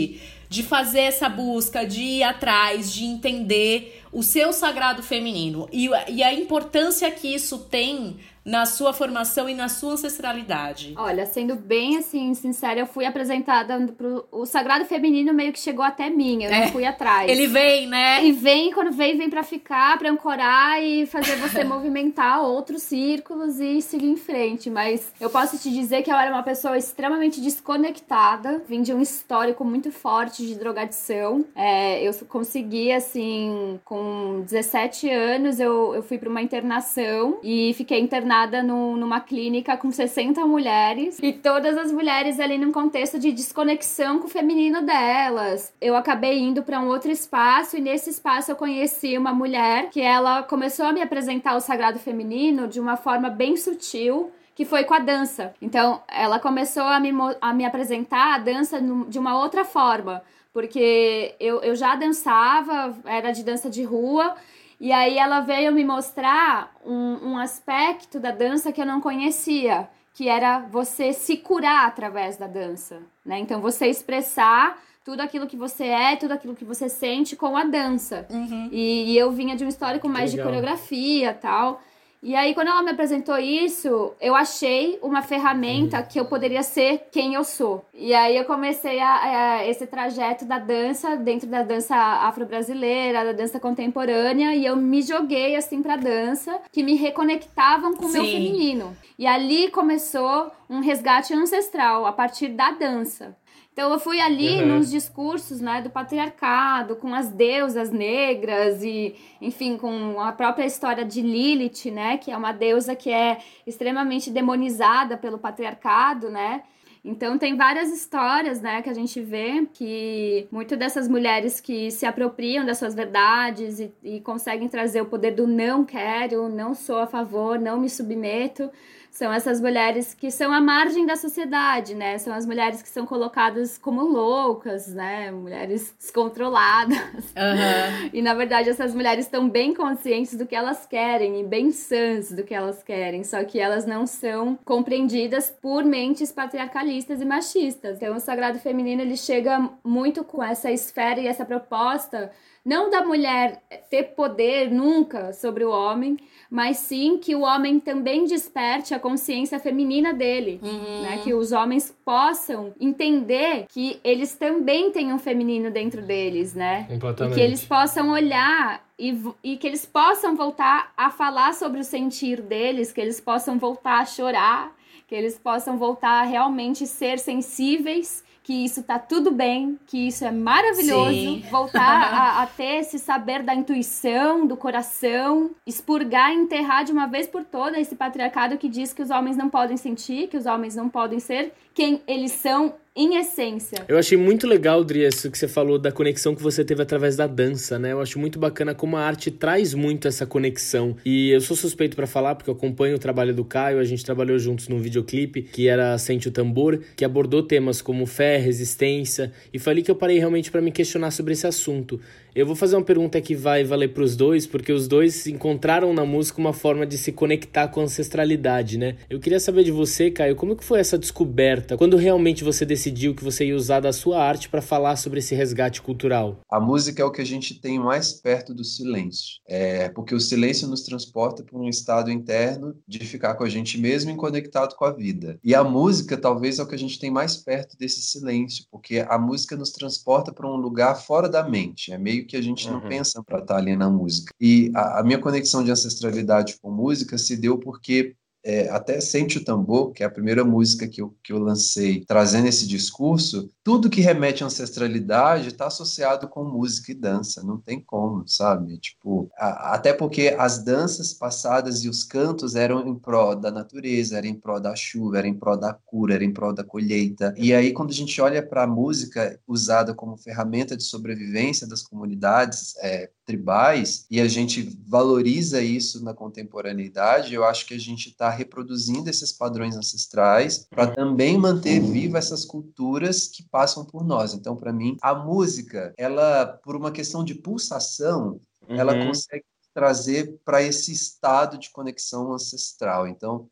de fazer essa busca, de ir atrás, de entender o seu sagrado feminino. E, e a importância que isso tem na sua formação e na sua ancestralidade? Olha, sendo bem assim, sincera, eu fui apresentada pro o sagrado feminino meio que chegou até mim, eu é. não fui atrás. Ele vem, né? Ele vem, quando vem, vem para ficar, para ancorar e fazer você movimentar outros círculos e seguir em frente, mas eu posso te dizer que eu era uma pessoa extremamente desconectada, vim de um histórico muito forte de drogadição. É, eu consegui assim, com 17 anos, eu, eu fui para uma internação e fiquei internada internada no, numa clínica com 60 mulheres e todas as mulheres ali num contexto de desconexão com o feminino delas. Eu acabei indo para um outro espaço e nesse espaço eu conheci uma mulher que ela começou a me apresentar o sagrado feminino de uma forma bem sutil que foi com a dança. Então, ela começou a me, a me apresentar a dança de uma outra forma, porque eu, eu já dançava, era de dança de rua, e aí ela veio me mostrar um, um aspecto da dança que eu não conhecia, que era você se curar através da dança, né? Então você expressar tudo aquilo que você é, tudo aquilo que você sente com a dança. Uhum. E, e, eu vinha de um histórico mais de coreografia tal. E aí, quando ela me apresentou isso, eu achei uma ferramenta que eu poderia ser quem eu sou. E aí eu comecei a, a esse trajeto da dança, dentro da dança afro-brasileira, da dança contemporânea, e eu me joguei assim pra dança, que me reconectavam com o meu feminino. E ali começou um resgate ancestral a partir da dança. Então eu fui ali uhum. nos discursos né, do patriarcado, com as deusas negras e, enfim, com a própria história de Lilith, né, que é uma deusa que é extremamente demonizada pelo patriarcado, né? Então tem várias histórias, né, que a gente vê que muito dessas mulheres que se apropriam das suas verdades e, e conseguem trazer o poder do não quero, não sou a favor, não me submeto, são essas mulheres que são à margem da sociedade, né? São as mulheres que são colocadas como loucas, né? Mulheres descontroladas. Uhum. E na verdade essas mulheres estão bem conscientes do que elas querem e bem sãs do que elas querem, só que elas não são compreendidas por mentes patriarcalistas e machistas. Então, o sagrado feminino ele chega muito com essa esfera e essa proposta não da mulher ter poder nunca sobre o homem, mas sim que o homem também desperte a consciência feminina dele, uhum. né? Que os homens possam entender que eles também têm um feminino dentro deles, né? E que eles possam olhar e, e que eles possam voltar a falar sobre o sentir deles, que eles possam voltar a chorar, que eles possam voltar a realmente ser sensíveis que isso tá tudo bem, que isso é maravilhoso. Sim. Voltar a, a, ter esse saber da intuição, do coração, expurgar e enterrar de uma vez por todas esse patriarcado que diz que os homens não podem sentir, que os homens não podem ser quem eles são em essência. Eu achei muito legal, Dri, isso que você falou da conexão que você teve através da dança, né? Eu acho muito bacana como a arte traz muito essa conexão. E eu sou suspeito para falar porque eu acompanho o trabalho do Caio, a gente trabalhou juntos num videoclipe que era Sente o Tambor, que abordou temas como fé, resistência, e foi ali que eu parei realmente para me questionar sobre esse assunto. Eu vou fazer uma pergunta que vai valer para os dois, porque os dois encontraram na música uma forma de se conectar com a ancestralidade, né? Eu queria saber de você, Caio, como que foi essa descoberta? Quando realmente você decidiu que você ia usar da sua arte para falar sobre esse resgate cultural? A música é o que a gente tem mais perto do silêncio. É porque o silêncio nos transporta para um estado interno de ficar com a gente mesmo e conectado com a vida. E a música talvez é o que a gente tem mais perto desse silêncio, porque a música nos transporta para um lugar fora da mente. É meio que a gente não uhum. pensa para estar tá ali na música. E a, a minha conexão de ancestralidade com música se deu porque é, até Sente o Tambor, que é a primeira música que eu, que eu lancei trazendo esse discurso, tudo que remete à ancestralidade está associado com música e dança, não tem como, sabe? Tipo, a, até porque as danças passadas e os cantos eram em prol da natureza, eram em prol da chuva, eram em prol da cura, eram em prol da colheita. E aí, quando a gente olha para a música usada como ferramenta de sobrevivência das comunidades é, tribais e a gente valoriza isso na contemporaneidade, eu acho que a gente está reproduzindo esses padrões ancestrais para também manter viva essas culturas que passam por nós. Então, para mim, a música, ela, por uma questão de pulsação, uhum. ela consegue trazer para esse estado de conexão ancestral. Então,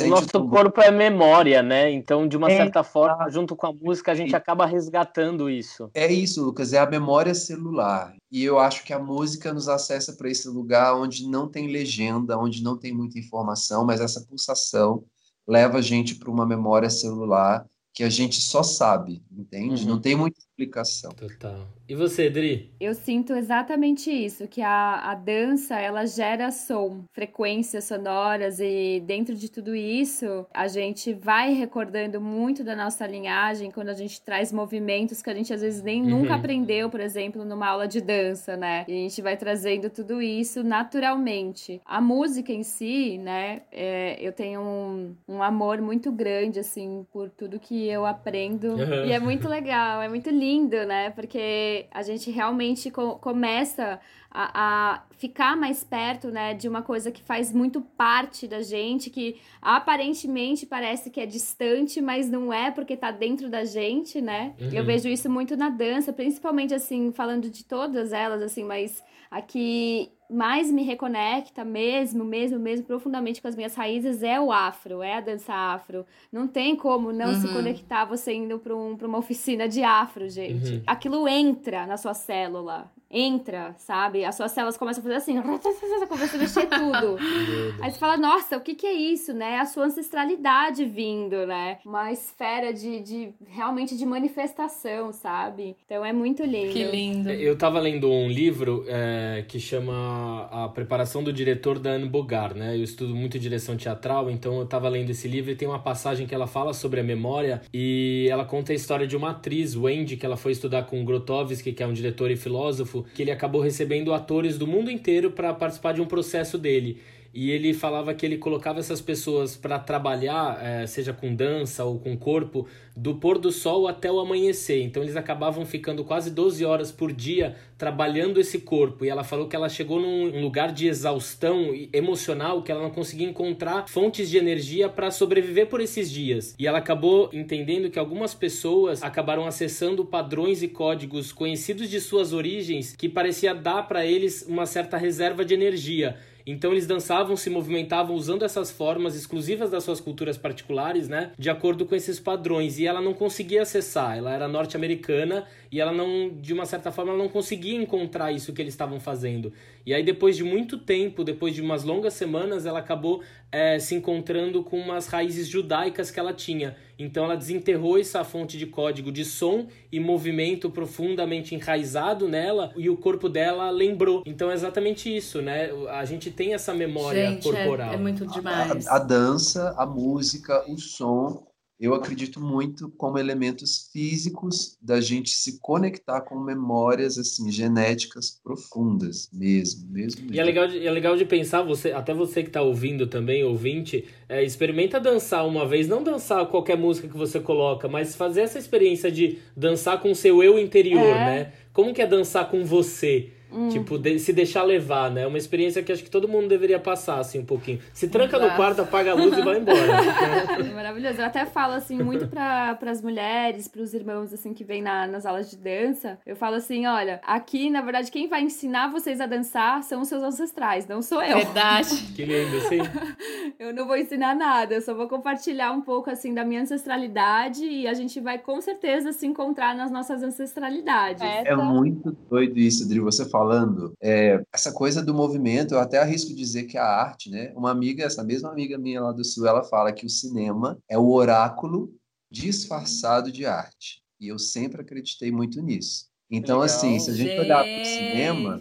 o nosso corpo é memória, né? Então, de uma é, certa forma, junto com a música, a gente acaba resgatando isso. É isso, Lucas, é a memória celular. E eu acho que a música nos acessa para esse lugar onde não tem legenda, onde não tem muita informação, mas essa pulsação leva a gente para uma memória celular que a gente só sabe, entende? Uhum. Não tem muita explicação. Total. E você, Dri? Eu sinto exatamente isso, que a, a dança, ela gera som, frequências sonoras e dentro de tudo isso, a gente vai recordando muito da nossa linhagem quando a gente traz movimentos que a gente às vezes nem uhum. nunca aprendeu, por exemplo, numa aula de dança, né? E a gente vai trazendo tudo isso naturalmente. A música em si, né, é, eu tenho um, um amor muito grande, assim, por tudo que eu aprendo. Uhum. E é muito legal, é muito lindo, né? Porque a gente realmente co começa a, a, ficar mais perto, né, de uma coisa que faz muito parte da gente, que aparentemente parece que é distante, mas não é porque tá dentro da gente, né? Uhum. Eu vejo isso muito na dança, principalmente assim, falando de todas elas, assim, mas aqui mais me reconecta mesmo, mesmo, mesmo profundamente com as minhas raízes é o afro, é a dança afro. Não tem como não uhum. se conectar você indo para um, uma oficina de afro, gente. Uhum. Aquilo entra na sua célula entra, sabe? As suas células começam a fazer assim, começa a mexer tudo. Aí você fala, nossa, o que que é isso, né? A sua ancestralidade vindo, né? Uma esfera de, de realmente de manifestação, sabe? Então é muito lindo. Que lindo. Eu tava lendo um livro é, que chama A Preparação do Diretor da Anne Bogart, né? Eu estudo muito direção teatral, então eu tava lendo esse livro e tem uma passagem que ela fala sobre a memória e ela conta a história de uma atriz, Wendy, que ela foi estudar com Grotowski, que é um diretor e filósofo, que ele acabou recebendo atores do mundo inteiro para participar de um processo dele. E ele falava que ele colocava essas pessoas para trabalhar, é, seja com dança ou com corpo, do pôr do sol até o amanhecer. Então eles acabavam ficando quase 12 horas por dia trabalhando esse corpo. E ela falou que ela chegou num lugar de exaustão emocional que ela não conseguia encontrar fontes de energia para sobreviver por esses dias. E ela acabou entendendo que algumas pessoas acabaram acessando padrões e códigos conhecidos de suas origens que parecia dar para eles uma certa reserva de energia. Então eles dançavam, se movimentavam usando essas formas exclusivas das suas culturas particulares, né? De acordo com esses padrões. E ela não conseguia acessar. Ela era norte-americana e ela não, de uma certa forma, ela não conseguia encontrar isso que eles estavam fazendo. E aí, depois de muito tempo, depois de umas longas semanas, ela acabou é, se encontrando com umas raízes judaicas que ela tinha. Então, ela desenterrou essa fonte de código de som e movimento profundamente enraizado nela e o corpo dela lembrou. Então, é exatamente isso, né? A gente tem essa memória gente, corporal. É, é muito demais. A, a dança, a música, o som eu acredito muito como elementos físicos da gente se conectar com memórias assim genéticas profundas mesmo, mesmo. E é legal, de, é legal de pensar você, até você que está ouvindo também, ouvinte, é, experimenta dançar uma vez, não dançar qualquer música que você coloca, mas fazer essa experiência de dançar com o seu eu interior, é. né? Como que é dançar com você? Hum. Tipo, de, se deixar levar, né? É uma experiência que acho que todo mundo deveria passar, assim, um pouquinho. Se tranca Exato. no quarto, apaga a luz e vai embora. É maravilhoso. Eu até falo, assim, muito para as mulheres, para os irmãos, assim, que vêm na, nas aulas de dança. Eu falo assim, olha, aqui, na verdade, quem vai ensinar vocês a dançar são os seus ancestrais, não sou eu. Verdade. que lindo, sim. eu não vou ensinar nada, eu só vou compartilhar um pouco, assim, da minha ancestralidade e a gente vai, com certeza, se encontrar nas nossas ancestralidades. É, é muito doido isso, Adri, você fala falando, é, essa coisa do movimento, eu até arrisco dizer que a arte, né? Uma amiga, essa mesma amiga minha lá do Sul, ela fala que o cinema é o oráculo disfarçado de arte. E eu sempre acreditei muito nisso. Então, Legal. assim, se a gente, gente olhar para o cinema,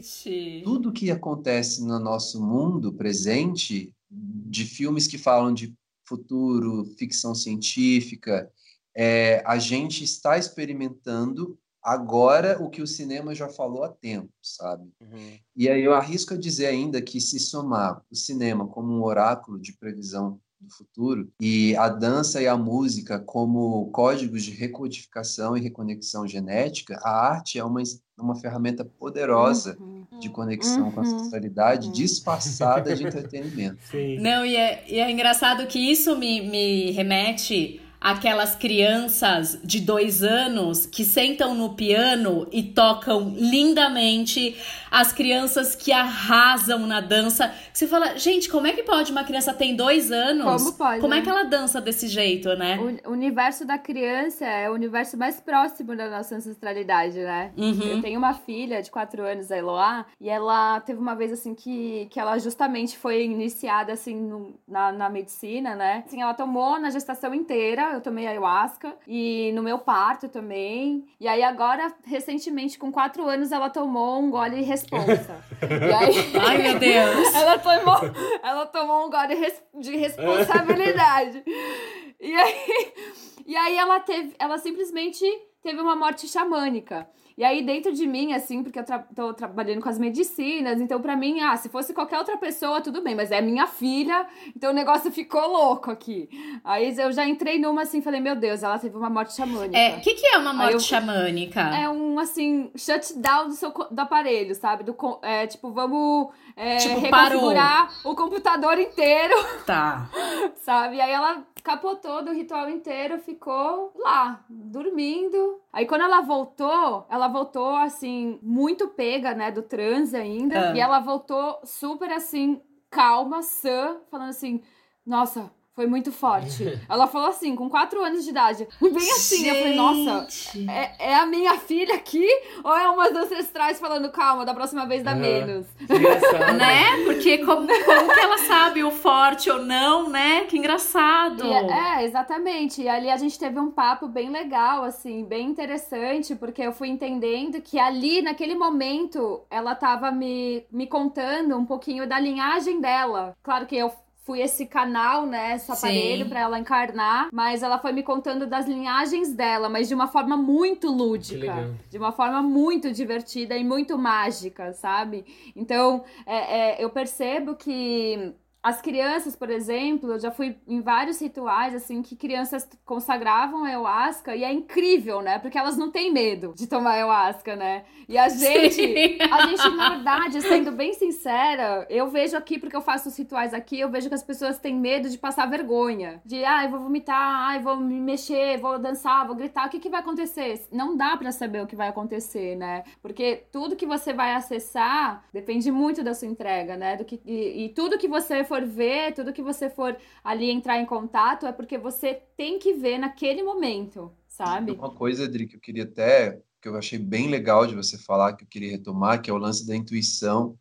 tudo que acontece no nosso mundo presente, de filmes que falam de futuro, ficção científica, é, a gente está experimentando agora o que o cinema já falou há tempo, sabe? Uhum. E aí eu arrisco a dizer ainda que se somar o cinema como um oráculo de previsão do futuro e a dança e a música como códigos de recodificação e reconexão genética, a arte é uma, uma ferramenta poderosa uhum. de conexão uhum. com a ancestralidade uhum. disfarçada de entretenimento. Sim. Não, e é, e é engraçado que isso me, me remete aquelas crianças de dois anos que sentam no piano e tocam lindamente, as crianças que arrasam na dança. Você fala, gente, como é que pode uma criança tem dois anos? Como pode? Como é né? é que ela dança desse jeito, né? O universo da criança é o universo mais próximo da nossa ancestralidade, né? Uhum. Eu tenho uma filha de quatro anos, a Eloá, e ela teve uma vez assim que, que ela justamente foi iniciada assim no, na, na medicina, né? Assim, ela tomou na gestação inteira eu tomei ayahuasca e no meu parto também. E aí agora, recentemente, com quatro anos, ela tomou um gole responsa. e aí... Ai, meu Deus! ela, tomou, ela tomou um gole de responsabilidade. e aí, e aí ela teve, ela simplesmente teve uma morte xamânica. E aí, dentro de mim, assim, porque eu tra tô trabalhando com as medicinas, então para mim, ah, se fosse qualquer outra pessoa, tudo bem, mas é minha filha, então o negócio ficou louco aqui. Aí eu já entrei numa assim, falei, meu Deus, ela teve uma morte xamânica. É, o que, que é uma morte eu, xamânica? É um, assim, shutdown do seu do aparelho, sabe? Do, é, tipo, vamos é, tipo, reconfigurar parou. o computador inteiro. Tá. sabe? E aí ela capotou do ritual inteiro, ficou lá, dormindo. Aí quando ela voltou, ela voltou assim, muito pega, né, do transe ainda. Ah. E ela voltou super assim, calma, sã, falando assim: Nossa, foi muito forte. Ela falou assim, com 4 anos de idade. Bem assim. Gente. Eu falei, nossa, é, é, a minha filha aqui? Ou é umas ancestrais falando, calma, da próxima vez dá uhum. menos? né? Porque como, como que ela sabe o forte ou não, né? Que engraçado. E, é, exatamente. E ali a gente teve um papo bem legal, assim, bem interessante, porque eu fui entendendo que ali, naquele momento, ela tava me, me contando um pouquinho da linhagem dela. Claro que eu fui esse canal, né, esse aparelho para ela encarnar, mas ela foi me contando das linhagens dela, mas de uma forma muito lúdica, de uma forma muito divertida e muito mágica, sabe? Então, é, é, eu percebo que as crianças, por exemplo, eu já fui em vários rituais, assim, que crianças consagravam ayahuasca e é incrível, né? Porque elas não têm medo de tomar ayahuasca, né? E a gente, Sim. a gente, na verdade, sendo bem sincera, eu vejo aqui, porque eu faço os rituais aqui, eu vejo que as pessoas têm medo de passar vergonha. De, ah, eu vou vomitar, ah, eu vou me mexer, vou dançar, vou gritar. O que, que vai acontecer? Não dá para saber o que vai acontecer, né? Porque tudo que você vai acessar depende muito da sua entrega, né? Do que, e, e tudo que você for ver, tudo que você for ali entrar em contato, é porque você tem que ver naquele momento, sabe? Uma coisa, Adri, que eu queria até, que eu achei bem legal de você falar, que eu queria retomar, que é o lance da intuição,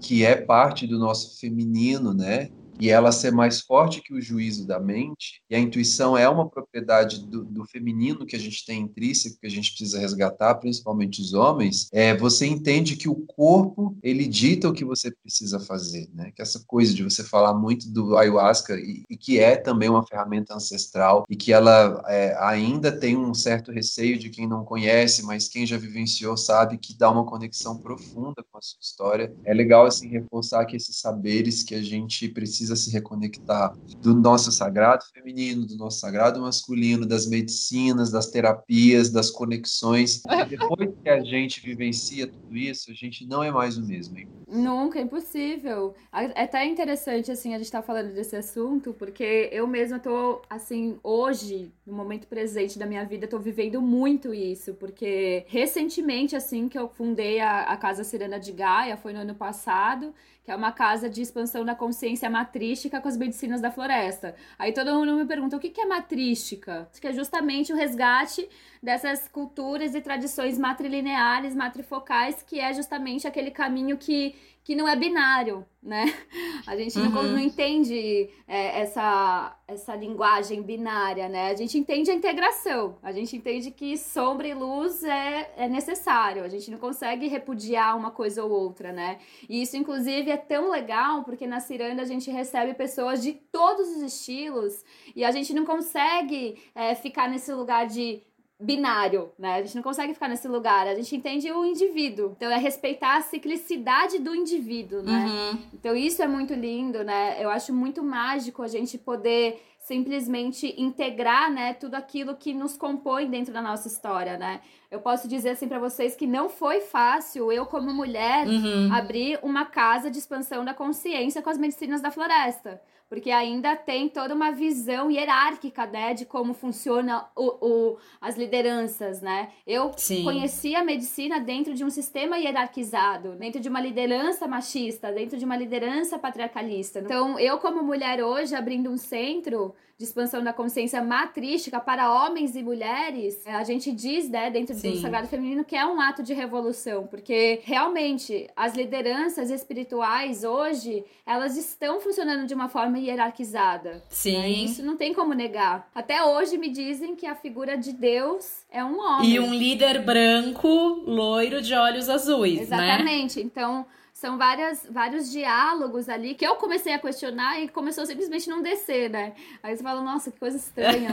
que é parte do nosso feminino, né? E ela ser mais forte que o juízo da mente, e a intuição é uma propriedade do, do, feminino que a gente tem intrínseco, que a gente precisa resgatar, principalmente os homens, é, você entende que o corpo, ele dita o que você precisa fazer, né? Que essa coisa de você falar muito do ayahuasca, e, e que é também uma ferramenta ancestral, e que ela é, ainda tem um certo receio de quem não conhece, mas quem já vivenciou sabe que dá uma conexão profunda com a sua história. É legal, assim, reforçar que esses saberes que a gente precisa precisa se reconectar do nosso sagrado feminino, do nosso sagrado masculino, das medicinas, das terapias, das conexões. Depois que a gente vivencia tudo isso, a gente não é mais o mesmo. Hein? Nunca, é impossível. É até interessante, assim, a gente estar tá falando desse assunto, porque eu mesma tô, assim, hoje, no momento presente da minha vida, tô vivendo muito isso, porque recentemente, assim, que eu fundei a, a Casa Serena de Gaia, foi no ano passado, que é uma casa de expansão da consciência matrística com as medicinas da floresta. Aí todo mundo me pergunta o que é matrística? Que é justamente o resgate dessas culturas e tradições matrilineares, matrifocais, que é justamente aquele caminho que que não é binário, né? A gente uhum. não, não, entende é, essa, essa linguagem binária, né? A gente entende a integração, a gente entende que sombra e luz é, é necessário, a gente não consegue repudiar uma coisa ou outra, né? E isso, inclusive, é tão legal porque na Ciranda a gente recebe pessoas de todos os estilos e a gente não consegue é, ficar nesse lugar de binário, né? A gente não consegue ficar nesse lugar. A gente entende o indivíduo. Então é respeitar a ciclicidade do indivíduo, né? Uhum. Então isso é muito lindo, né? Eu acho muito mágico a gente poder simplesmente integrar, né, tudo aquilo que nos compõe dentro da nossa história, né? Eu posso dizer assim para vocês que não foi fácil eu como mulher uhum. abrir uma casa de expansão da consciência com as medicinas da floresta porque ainda tem toda uma visão hierárquica, né, de como funciona o, o as lideranças, né? Eu Sim. conheci a medicina dentro de um sistema hierarquizado, dentro de uma liderança machista, dentro de uma liderança patriarcalista. Então, eu como mulher hoje abrindo um centro de expansão da consciência matrística para homens e mulheres, a gente diz, né, dentro Sim. do Sagrado Feminino, que é um ato de revolução, porque realmente as lideranças espirituais hoje, elas estão funcionando de uma forma hierarquizada. Né? Sim. Né? Isso não tem como negar. Até hoje me dizem que a figura de Deus é um homem. E um líder branco, loiro de olhos azuis, né? Exatamente. Né? Então, são várias, vários diálogos ali que eu comecei a questionar e começou simplesmente não descer, né? Aí você fala, nossa, que coisa estranha.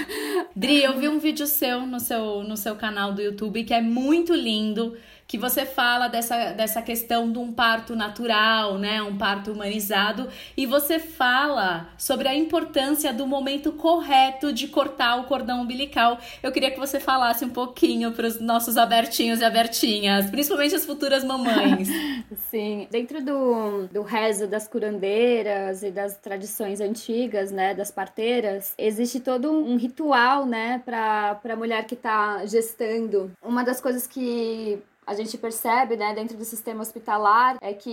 Dri, eu vi um vídeo seu no seu, no seu canal do YouTube que é muito lindo que você fala dessa, dessa questão de um parto natural, né? Um parto humanizado, e você fala sobre a importância do momento correto de cortar o cordão umbilical. Eu queria que você falasse um pouquinho para os nossos abertinhos e abertinhas, principalmente as futuras mamães. Sim, dentro do, do rezo das curandeiras e das tradições antigas, né, das parteiras, existe todo um ritual, né, para a mulher que está gestando. Uma das coisas que a gente percebe, né, dentro do sistema hospitalar, é que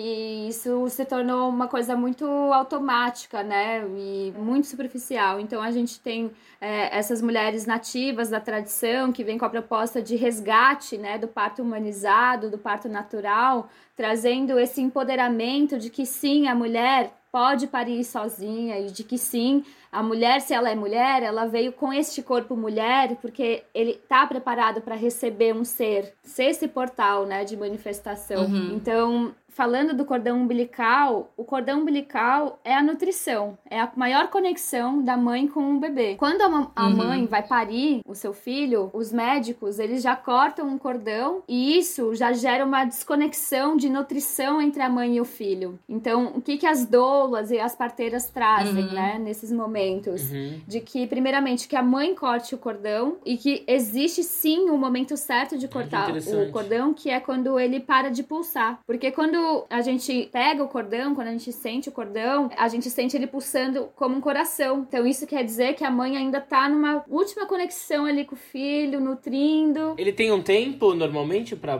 isso se tornou uma coisa muito automática, né, e muito superficial. Então a gente tem é, essas mulheres nativas da tradição que vêm com a proposta de resgate, né, do parto humanizado, do parto natural, trazendo esse empoderamento de que sim, a mulher pode parir sozinha e de que sim, a mulher, se ela é mulher, ela veio com este corpo mulher porque ele está preparado para receber um ser, ser esse portal, né, de manifestação. Uhum. Então, falando do cordão umbilical, o cordão umbilical é a nutrição, é a maior conexão da mãe com o bebê. Quando a, a uhum. mãe vai parir o seu filho, os médicos, eles já cortam um cordão e isso já gera uma desconexão de nutrição entre a mãe e o filho. Então, o que que as doulas e as parteiras trazem, uhum. né, nesses momentos? Uhum. De que, primeiramente, que a mãe corte o cordão e que existe sim o um momento certo de cortar o cordão, que é quando ele para de pulsar. Porque quando a gente pega o cordão, quando a gente sente o cordão, a gente sente ele pulsando como um coração. Então, isso quer dizer que a mãe ainda tá numa última conexão ali com o filho, nutrindo. Ele tem um tempo, normalmente, para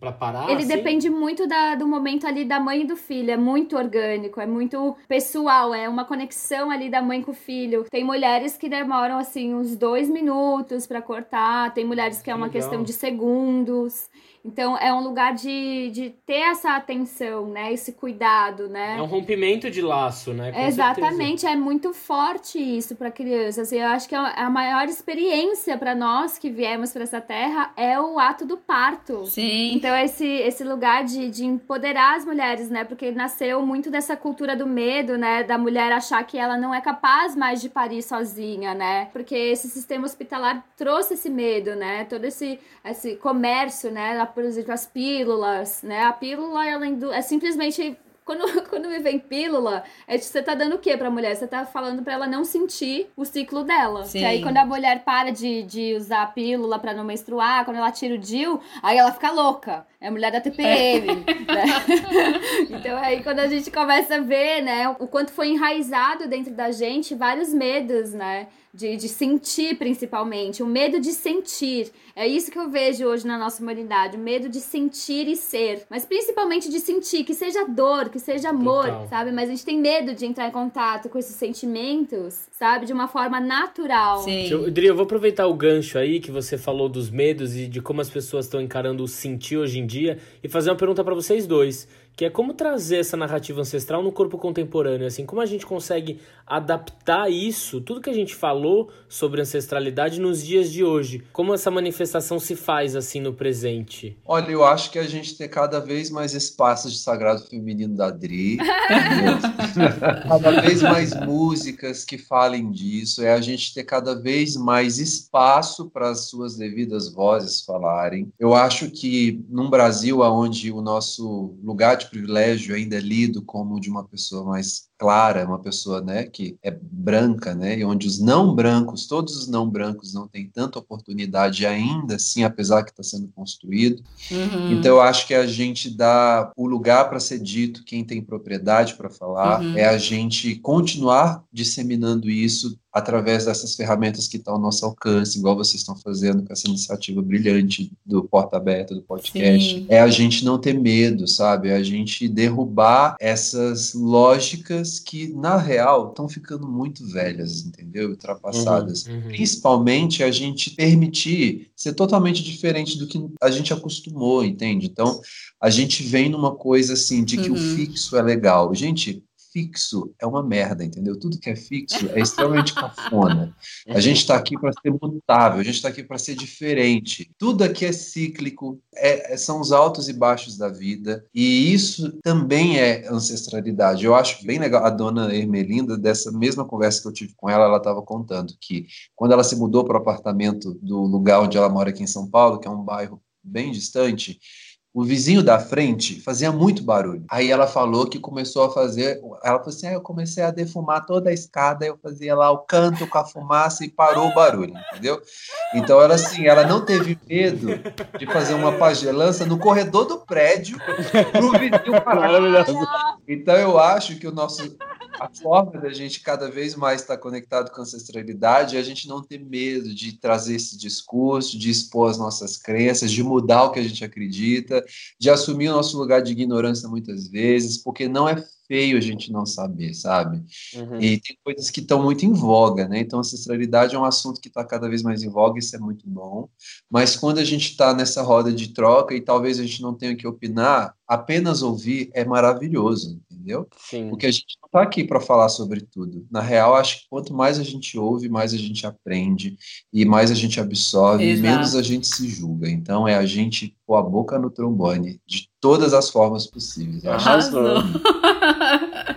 para parar? Ele assim? depende muito da, do momento ali da mãe e do filho. É muito orgânico, é muito pessoal, é uma conexão ali da mãe com o filho. Tem mulheres que demoram assim uns dois minutos para cortar, tem mulheres que é uma Legal. questão de segundos. Então é um lugar de, de ter essa atenção, né? Esse cuidado, né? É um rompimento de laço, né? Com Exatamente, certeza. é muito forte isso para crianças. E eu acho que a maior experiência para nós que viemos para essa terra é o ato do parto. Sim. Então esse esse lugar de, de empoderar as mulheres, né? Porque nasceu muito dessa cultura do medo, né? Da mulher achar que ela não é capaz mais de parir sozinha, né? Porque esse sistema hospitalar trouxe esse medo, né? Todo esse esse comércio, né? Por exemplo, as pílulas, né? A pílula, ela é simplesmente quando, quando me vem pílula, é de você tá dando o que pra mulher? Você tá falando pra ela não sentir o ciclo dela. Sim. Que aí quando a mulher para de, de usar a pílula pra não menstruar, quando ela tira o DIL, aí ela fica louca. É a mulher da TPM, é. né? então aí quando a gente começa a ver, né, o quanto foi enraizado dentro da gente vários medos, né? De, de sentir principalmente, o medo de sentir. É isso que eu vejo hoje na nossa humanidade, o medo de sentir e ser, mas principalmente de sentir, que seja dor, que seja amor, Total. sabe? Mas a gente tem medo de entrar em contato com esses sentimentos, sabe? De uma forma natural. Sim. Eu, eu vou aproveitar o gancho aí que você falou dos medos e de como as pessoas estão encarando o sentir hoje em dia e fazer uma pergunta para vocês dois que é como trazer essa narrativa ancestral no corpo contemporâneo, assim, como a gente consegue adaptar isso, tudo que a gente falou sobre ancestralidade nos dias de hoje, como essa manifestação se faz assim no presente? Olha, eu acho que a gente tem cada vez mais espaços de sagrado feminino da Dri, cada vez mais músicas que falem disso, é a gente ter cada vez mais espaço para as suas devidas vozes falarem. Eu acho que num Brasil onde o nosso lugar de privilégio ainda é lido como de uma pessoa mais clara, uma pessoa né, que é branca, né, e onde os não brancos, todos os não brancos não têm tanta oportunidade ainda assim, apesar que está sendo construído. Uhum. Então eu acho que a gente dá o lugar para ser dito, quem tem propriedade para falar, uhum. é a gente continuar disseminando isso através dessas ferramentas que estão ao nosso alcance, igual vocês estão fazendo com essa iniciativa brilhante do Porta Aberta, do podcast. Sim. É a gente não ter medo, sabe? É a gente derrubar essas lógicas que, na real, estão ficando muito velhas, entendeu? Ultrapassadas. Uhum, uhum. Principalmente a gente permitir ser totalmente diferente do que a gente acostumou, entende? Então, a gente vem numa coisa assim de que uhum. o fixo é legal. Gente, fixo é uma merda, entendeu? Tudo que é fixo é extremamente cafona. A gente está aqui para ser mutável, a gente está aqui para ser diferente. Tudo aqui é cíclico, é, é, são os altos e baixos da vida, e isso também é ancestralidade. Eu acho bem legal a dona Ermelinda, dessa mesma conversa que eu tive com ela, ela estava contando que quando ela se mudou para o apartamento do lugar onde ela mora aqui em São Paulo, que é um bairro bem distante, o vizinho da frente fazia muito barulho. Aí ela falou que começou a fazer. Ela falou assim: ah, eu comecei a defumar toda a escada, eu fazia lá o canto com a fumaça e parou o barulho, entendeu? Então ela assim, ela não teve medo de fazer uma pagelança no corredor do prédio pro vizinho parar. Então eu acho que o nosso a forma da gente cada vez mais estar conectado com a ancestralidade é a gente não ter medo de trazer esse discurso, de expor as nossas crenças, de mudar o que a gente acredita, de assumir o nosso lugar de ignorância muitas vezes, porque não é feio a gente não saber, sabe? Uhum. E tem coisas que estão muito em voga, né? Então, ancestralidade é um assunto que está cada vez mais em voga, isso é muito bom. Mas quando a gente está nessa roda de troca e talvez a gente não tenha que opinar, apenas ouvir é maravilhoso, entendeu? Sim. Porque a gente não está aqui para falar sobre tudo. Na real, acho que quanto mais a gente ouve, mais a gente aprende e mais a gente absorve, Exato. menos a gente se julga. Então, é a gente pôr a boca no trombone de todas as formas possíveis. Arrasou.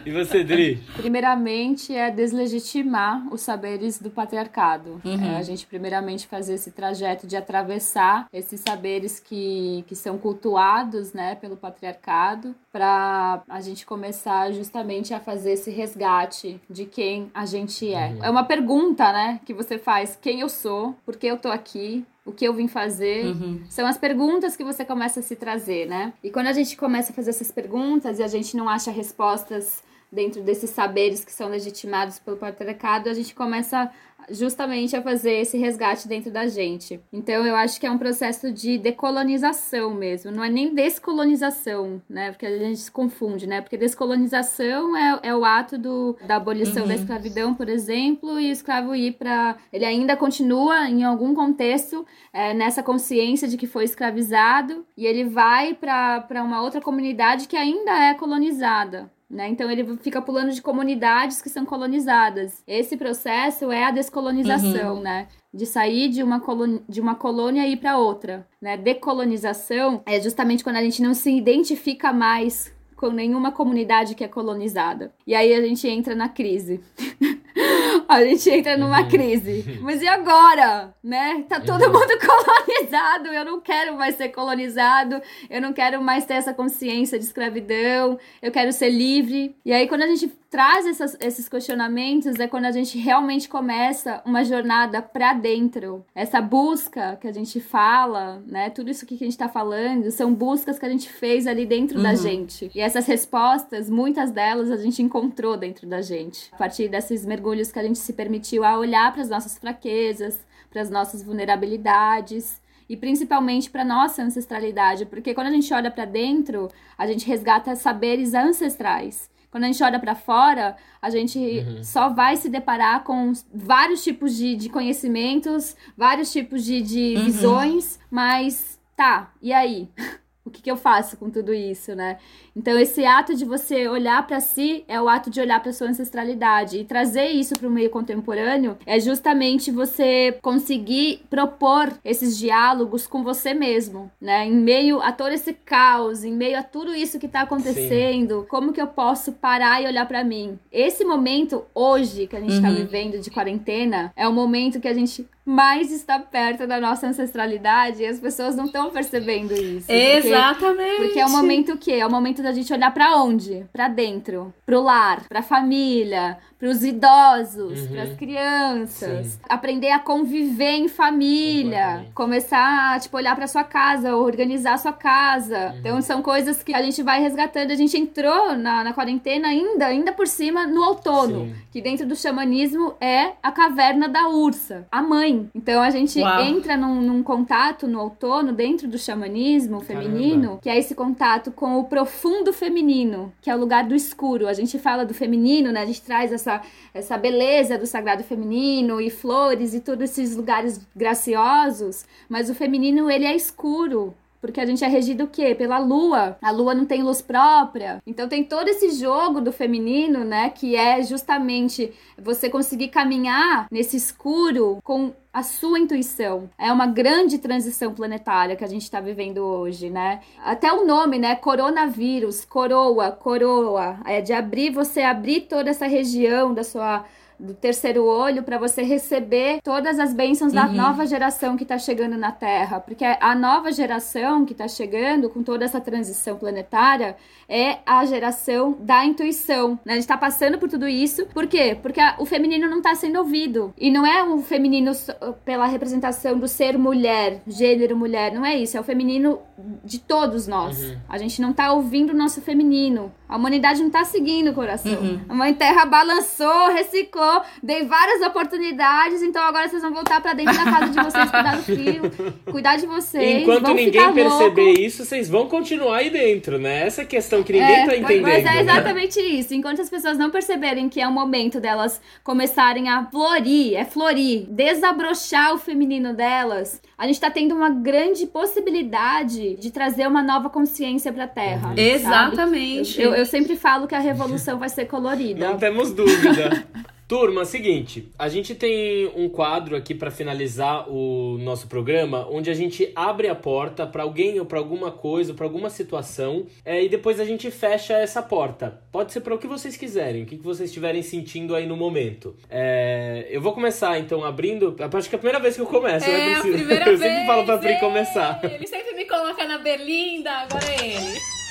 e você, Dri? Primeiramente é deslegitimar os saberes do patriarcado. Uhum. É a gente primeiramente fazer esse trajeto de atravessar esses saberes que, que são cultuados, né, pelo patriarcado, para a gente começar justamente a fazer esse resgate de quem a gente é. Uhum. É uma pergunta, né, que você faz: quem eu sou, por que eu tô aqui, o que eu vim fazer. Uhum. São as perguntas que você começa a se trazer, né? E quando a gente começa a fazer essas perguntas e a gente não acha respostas dentro desses saberes que são legitimados pelo patriarcado, a gente começa justamente a fazer esse resgate dentro da gente. Então eu acho que é um processo de decolonização mesmo, não é nem descolonização, né? Porque a gente se confunde, né? Porque descolonização é, é o ato do, da abolição Uhum. da escravidão, por exemplo, e o escravo ir para. Ele ainda continua em algum contexto é, nessa consciência de que foi escravizado e ele vai para uma outra comunidade que ainda é colonizada. Né? Então ele fica pulando de comunidades que são colonizadas. Esse processo é a descolonização, né? De sair de uma, colônia, de uma colônia e ir para outra. Né? Decolonização é justamente quando a gente não se identifica mais com nenhuma comunidade que é colonizada. E aí a gente entra na crise. a gente entra numa crise. Mas e agora? Né? Tá todo mundo colonizado. Eu não quero mais ser colonizado. Eu não quero mais ter essa consciência de escravidão. Eu quero ser livre. E aí, quando a gente traz essas, esses questionamentos, é quando a gente realmente começa uma jornada pra dentro. Essa busca que a gente fala, né? Tudo isso que a gente tá falando são buscas que a gente fez ali dentro da Uhum. gente. E essas respostas, muitas delas a gente encontrou dentro da gente. A partir desses mergulhos que a gente se permitiu a olhar para as nossas fraquezas, para as nossas vulnerabilidades e principalmente para nossa ancestralidade, porque quando a gente olha para dentro, a gente resgata saberes ancestrais. Quando a gente olha para fora, a gente só vai se deparar com vários tipos de, de conhecimentos, vários tipos de, de Uhum. visões, mas tá, e aí? O que, que eu faço com tudo isso, né? Então, esse ato de você olhar para si é o ato de olhar para sua ancestralidade. E trazer isso para o meio contemporâneo é justamente você conseguir propor esses diálogos com você mesmo, né? Em meio a todo esse caos, em meio a tudo isso que tá acontecendo, como que eu posso parar e olhar para mim? Esse momento, hoje, que a gente tá Uhum. vivendo de quarentena, é o momento que a gente mais está perto da nossa ancestralidade e as pessoas não estão percebendo isso. porque- Exatamente. porque é o momento que é o momento da gente olhar pra onde? Pra dentro, pro lar, pra família, pros idosos, Uhum. pras crianças, aprender a conviver em família, começar a tipo olhar pra sua casa, organizar sua casa. Uhum. Então são coisas que a gente vai resgatando. A gente entrou na, na quarentena ainda, ainda por cima no outono, Sim. que dentro do xamanismo é a caverna da ursa, a mãe. Então a gente Uau. entra num, num contato no outono dentro do xamanismo feminino, que é esse contato com o profundo feminino, que é o lugar do escuro. A gente fala do feminino, né? A gente traz essa, essa beleza do sagrado feminino e flores e todos esses lugares graciosos, mas o feminino ele é escuro. Porque a gente é regido o quê? Pela lua. A lua não tem luz própria. Então tem todo esse jogo do feminino, né? Que é justamente você conseguir caminhar nesse escuro com a sua intuição. É uma grande transição planetária que a gente está vivendo hoje, né? Até o nome, né? Coronavírus, coroa, coroa. É de abrir, você abrir toda essa região da sua do terceiro olho para você receber todas as bênçãos da Uhum. nova geração que está chegando na Terra, porque a nova geração que está chegando com toda essa transição planetária é a geração da intuição. Né? A gente está passando por tudo isso, por quê? Porque a- o feminino não está sendo ouvido e não é o feminino só pela representação do ser mulher, gênero mulher, não é isso, é o feminino de todos nós. Uhum. A gente não está ouvindo o nosso feminino. A humanidade não está seguindo o coração. Uhum. A Mãe Terra balançou, reciclou, dei várias oportunidades, então agora vocês vão voltar pra dentro da casa de vocês, cuidar do filho, cuidar de vocês. Enquanto vão ninguém ficar perceber louco. isso, vocês vão continuar aí dentro, né? Essa é a questão que ninguém É, tá entendendo. Mas é né? exatamente isso. Enquanto as pessoas não perceberem que é o momento delas começarem a florir, é florir, desabrochar o feminino delas, a gente tá tendo uma grande possibilidade de trazer uma nova consciência pra Terra. sabe? Exatamente. Eu, eu sempre falo que a revolução vai ser colorida. Não temos dúvida. Turma, seguinte, a gente tem um quadro aqui para finalizar o nosso programa, onde a gente abre a porta para alguém ou para alguma coisa, para alguma situação, é, e depois a gente fecha essa porta. Pode ser para o que vocês quiserem, o que vocês estiverem sentindo aí no momento. É, eu vou começar então abrindo. Acho que é a primeira vez que eu começo, é, né, A primeira eu vez, sempre falo pra Pri começar. Ele sempre me coloca na berlinda, agora é ele.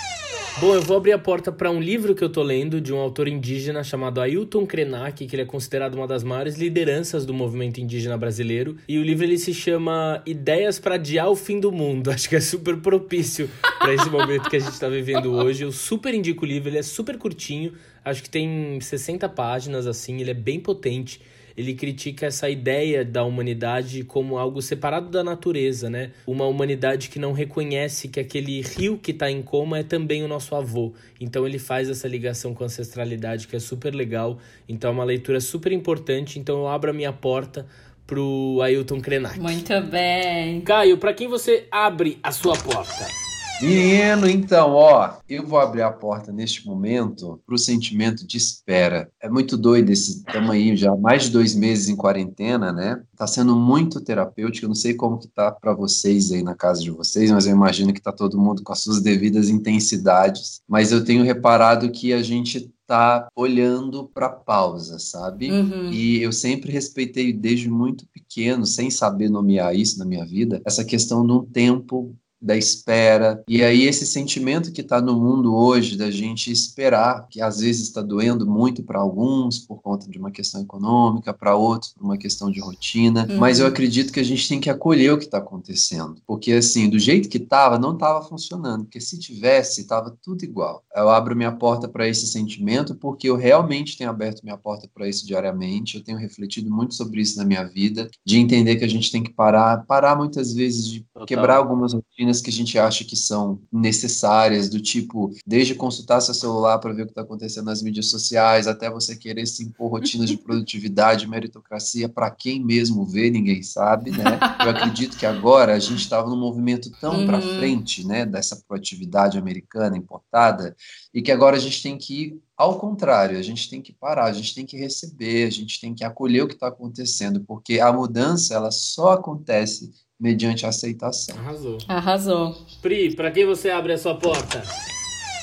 Bom, eu vou abrir a porta para um livro que eu tô lendo de um autor indígena chamado Ailton Krenak, que ele é considerado uma das maiores lideranças do movimento indígena brasileiro. E o livro ele se chama Ideias para Adiar o Fim do Mundo. Acho que é super propício para esse momento que a gente tá vivendo hoje. Eu super indico o livro, ele é super curtinho, acho que tem 60 páginas assim, ele é bem potente ele critica essa ideia da humanidade como algo separado da natureza, né? Uma humanidade que não reconhece que aquele rio que está em coma é também o nosso avô. Então ele faz essa ligação com a ancestralidade que é super legal. Então é uma leitura super importante. Então eu abro a minha porta pro Ailton Krenak. Muito bem. Caio, para quem você abre a sua porta? Menino, então, ó, eu vou abrir a porta neste momento para o sentimento de espera. É muito doido esse tamanho já mais de dois meses em quarentena, né? Tá sendo muito terapêutico. Eu não sei como que tá para vocês aí na casa de vocês, mas eu imagino que tá todo mundo com as suas devidas intensidades. Mas eu tenho reparado que a gente tá olhando para pausa, sabe? Uhum. E eu sempre respeitei desde muito pequeno, sem saber nomear isso na minha vida, essa questão de um tempo da espera. E aí esse sentimento que está no mundo hoje da gente esperar, que às vezes está doendo muito para alguns por conta de uma questão econômica, para outros por uma questão de rotina, Uhum. mas eu acredito que a gente tem que acolher o que está acontecendo, porque assim, do jeito que estava, não estava funcionando, porque se tivesse, estava tudo igual. Eu abro minha porta para esse sentimento porque eu realmente tenho aberto minha porta para isso diariamente, eu tenho refletido muito sobre isso na minha vida, de entender que a gente tem que parar, parar muitas vezes de Total. quebrar algumas rotinas que a gente acha que são necessárias, do tipo, desde consultar seu celular para ver o que está acontecendo nas mídias sociais, até você querer se impor rotinas de produtividade, meritocracia, para quem mesmo vê, ninguém sabe, né? Eu acredito que agora a gente estava num movimento tão para Uhum. frente, né, dessa proatividade americana importada, e que agora a gente tem que ir ao contrário, a gente tem que parar, a gente tem que receber, a gente tem que acolher o que está acontecendo, porque a mudança ela só acontece mediante a aceitação. Arrasou. Arrasou. Pri, para quem você abre a sua porta?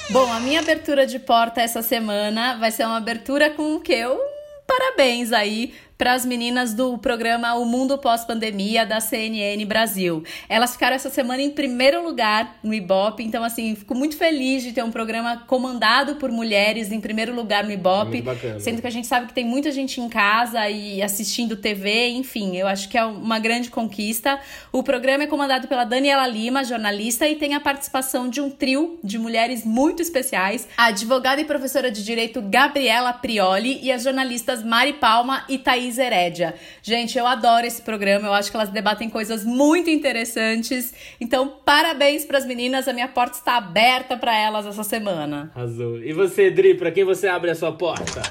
Bom, a minha abertura de porta essa semana vai ser uma abertura com o que eu parabéns aí para as meninas do programa O Mundo Pós-Pandemia da CNN Brasil. Elas ficaram essa semana em primeiro lugar no Ibope, então assim, fico muito feliz de ter um programa comandado por mulheres em primeiro lugar no É Ibope. bacana. Sendo que a gente sabe que tem muita gente em casa e assistindo TV, enfim, eu acho que é uma grande conquista. O programa é comandado pela Daniela Lima, jornalista, e tem a participação de um trio de mulheres muito especiais: a advogada e professora de direito Gabriela Prioli e as jornalistas Mari Palma e Thaís Herédia. Gente, eu adoro esse programa, eu acho que elas debatem coisas muito interessantes. Então, parabéns para as meninas, a minha porta está aberta para elas essa semana. Arrasou. E você, Dri, para quem você abre a sua porta?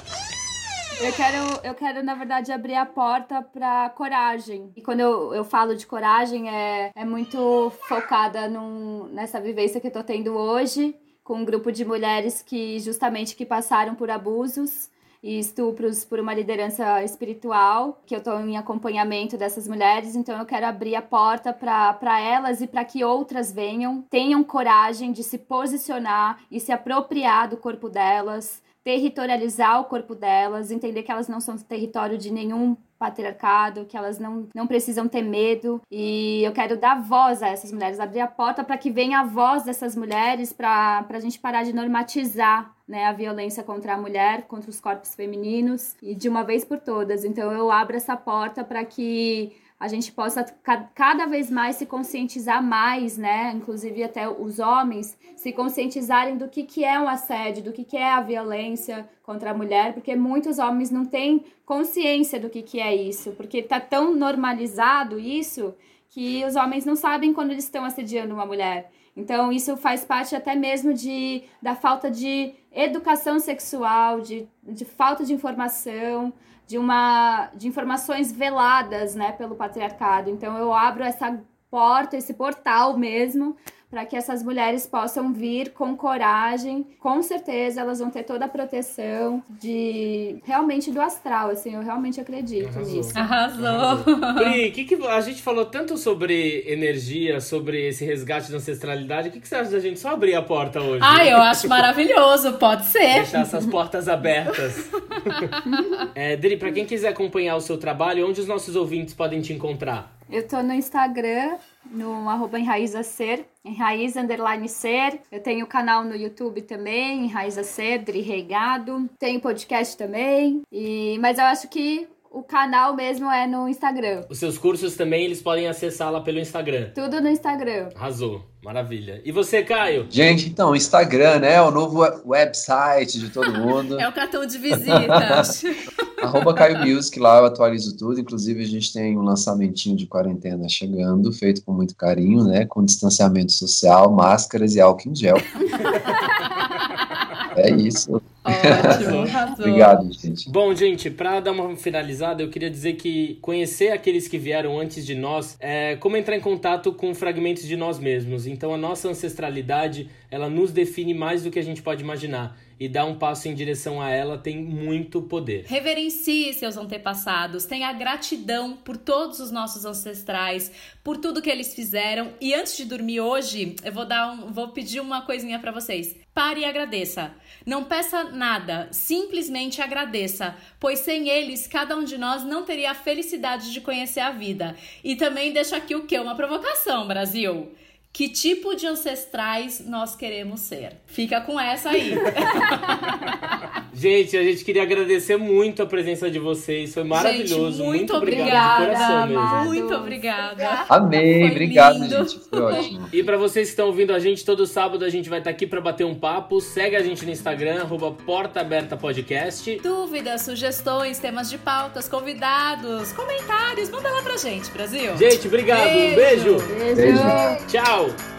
Eu quero, eu quero, na verdade, abrir a porta para coragem. E quando eu, eu falo de coragem, é, é muito focada num, nessa vivência que eu tô tendo hoje, com um grupo de mulheres que justamente que passaram por abusos e estupros por uma liderança espiritual, que eu estou em acompanhamento dessas mulheres, então eu quero abrir a porta para elas e para que outras venham, tenham coragem de se posicionar e se apropriar do corpo delas, territorializar o corpo delas, entender que elas não são território de nenhum patriarcado, que elas não, não precisam ter medo. E eu quero dar voz a essas mulheres, abrir a porta para que venha a voz dessas mulheres, para a gente parar de normatizar né, a violência contra a mulher, contra os corpos femininos, e de uma vez por todas. Então eu abro essa porta para que a gente possa ca- cada vez mais se conscientizar mais, né? Inclusive até os homens se conscientizarem do que, que é um assédio, do que, que é a violência contra a mulher, porque muitos homens não têm consciência do que, que é isso, porque tá tão normalizado isso que os homens não sabem quando eles estão assediando uma mulher. Então, isso faz parte até mesmo de, da falta de educação sexual, de, de falta de informação, de uma de informações veladas, né, pelo patriarcado. Então eu abro essa porta, esse portal mesmo, para que essas mulheres possam vir com coragem. Com certeza elas vão ter toda a proteção de realmente do astral, assim, eu realmente acredito Arrasou. nisso. Arrasou. Pri, que, que a gente falou tanto sobre energia, sobre esse resgate da ancestralidade. O que, que você acha da gente só abrir a porta hoje? Ah, eu acho maravilhoso, pode ser. Deixar essas portas abertas. é, Dri, pra quem quiser acompanhar o seu trabalho, onde os nossos ouvintes podem te encontrar? Eu tô no Instagram, no arroba Enraiza Ser, Enraiz Underline Ser. Eu tenho canal no YouTube também, Enraiza Ser, Dri Regado. Tenho podcast também. E, mas eu acho que o canal mesmo é no Instagram. Os seus cursos também, eles podem acessar lá pelo Instagram. Tudo no Instagram. Arrasou. Maravilha. E você, Caio? Gente, então, Instagram, né? O novo website de todo mundo. É o cartão de visitas. Arroba Caio Music, lá eu atualizo tudo. Inclusive, a gente tem um lançamentinho de quarentena chegando, feito com muito carinho, né? Com distanciamento social, máscaras e álcool em gel. é isso. Ótimo, arrasou. Obrigado, gente. Bom, gente, para dar uma finalizada, eu queria dizer que conhecer aqueles que vieram antes de nós é como entrar em contato com fragmentos de nós mesmos. Então, a nossa ancestralidade, ela nos define mais do que a gente pode imaginar. E dar um passo em direção a ela tem muito poder. Reverencie seus antepassados, tenha gratidão por todos os nossos ancestrais, por tudo que eles fizeram. E antes de dormir hoje, eu vou dar um, vou pedir uma coisinha para vocês. Pare e agradeça. Não peça nada, simplesmente agradeça, pois sem eles, cada um de nós não teria a felicidade de conhecer a vida. E também deixo aqui o que? Uma provocação, Brasil. Que tipo de ancestrais nós queremos ser? Fica com essa aí. gente, a gente queria agradecer muito a presença de vocês. Foi maravilhoso. Gente, muito, muito obrigado obrigada, de coração mesmo. Muito obrigada. Amei, Foi obrigado, lindo. gente. Foi ótimo. E pra vocês que estão ouvindo a gente, todo sábado a gente vai estar aqui pra bater um papo. Segue a gente no Instagram, arroba Porta Aberta Podcast. Dúvidas, sugestões, temas de pautas, convidados, comentários, manda lá pra gente, Brasil. Gente, obrigado. Um Beijo. beijo. Beijo. Beijo. Tchau.